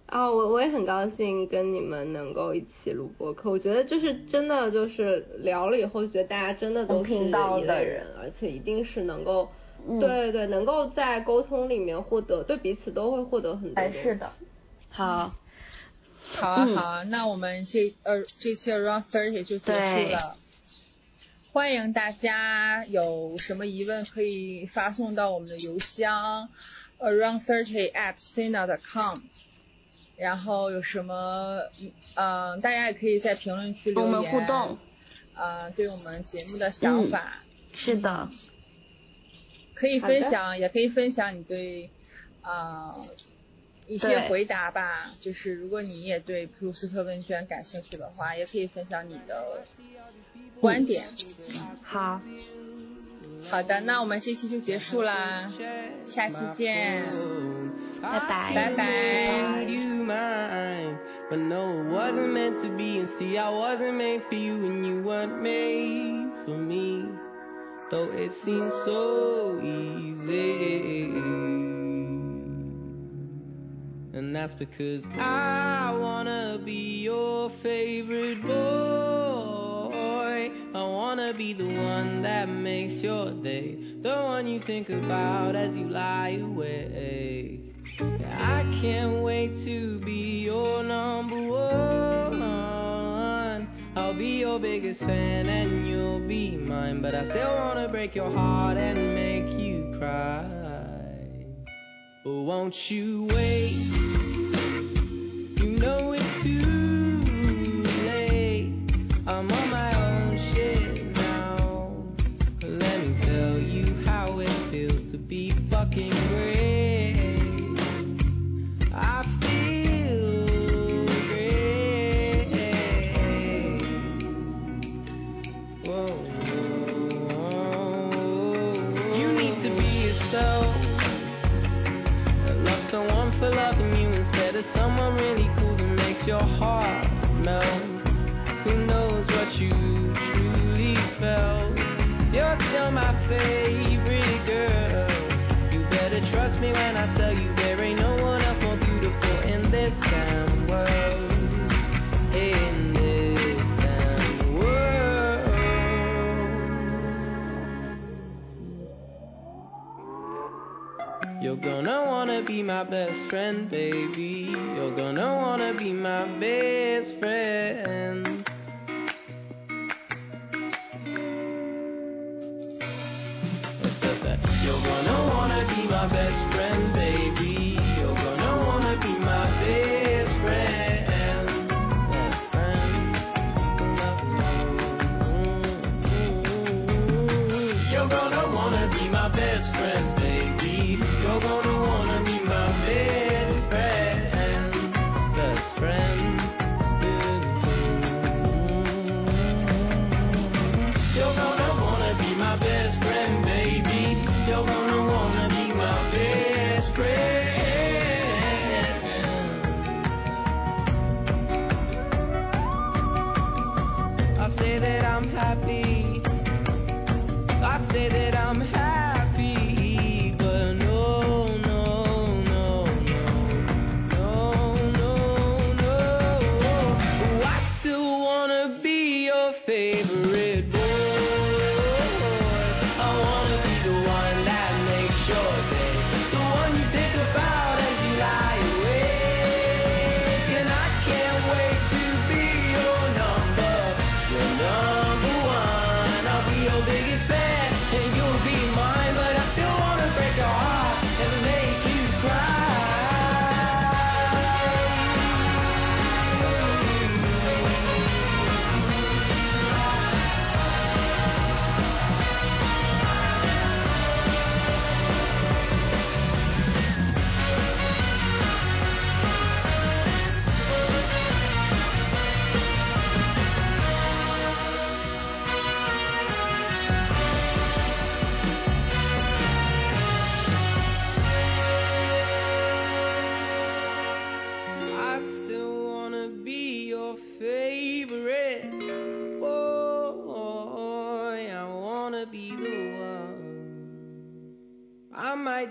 啊，我我也很高兴跟你们能够一起录播客，我觉得就是真的就是聊了以后，觉得大家真的都是一类人，而且一定是能够，对对，能够在沟通里面获得，对彼此都会获得很多东西。是的，好，好啊好啊，那我们这呃这期 Around Thirty 就结束了，欢迎大家有什么疑问可以发送到我们的邮箱 Around Thirty at sina.com。然后有什么，嗯，大家也可以在评论区留言，互动，呃，对我们节目的想法，是的，可以分享，也可以分享你对，啊，一些回答吧。就是如果你也对普鲁斯特问卷感兴趣的话，也可以分享你的观点。好，好的，那我们这期就结束啦，下期见。Bye-bye. Bye-bye. But no, it wasn't meant to be. And see, I wasn't made for you, and you weren't made for me. Though it seems so easy. And that's because I wanna be your favorite boy. I wanna be the one that makes your day. The one you think about as you lie awake. I can't wait to be your number one. I'll be your biggest fan and you'll be mine. But I still wanna break your heart and make you cry. But won't you wait? You know there's someone really cool that makes your heart melt. Who knows what you truly felt? You're still my favorite girl. You better trust me when I tell you there ain't no one else more beautiful in this damn world. gonna wanna be my best friend, baby. You're gonna wanna be my best friend.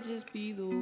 just be the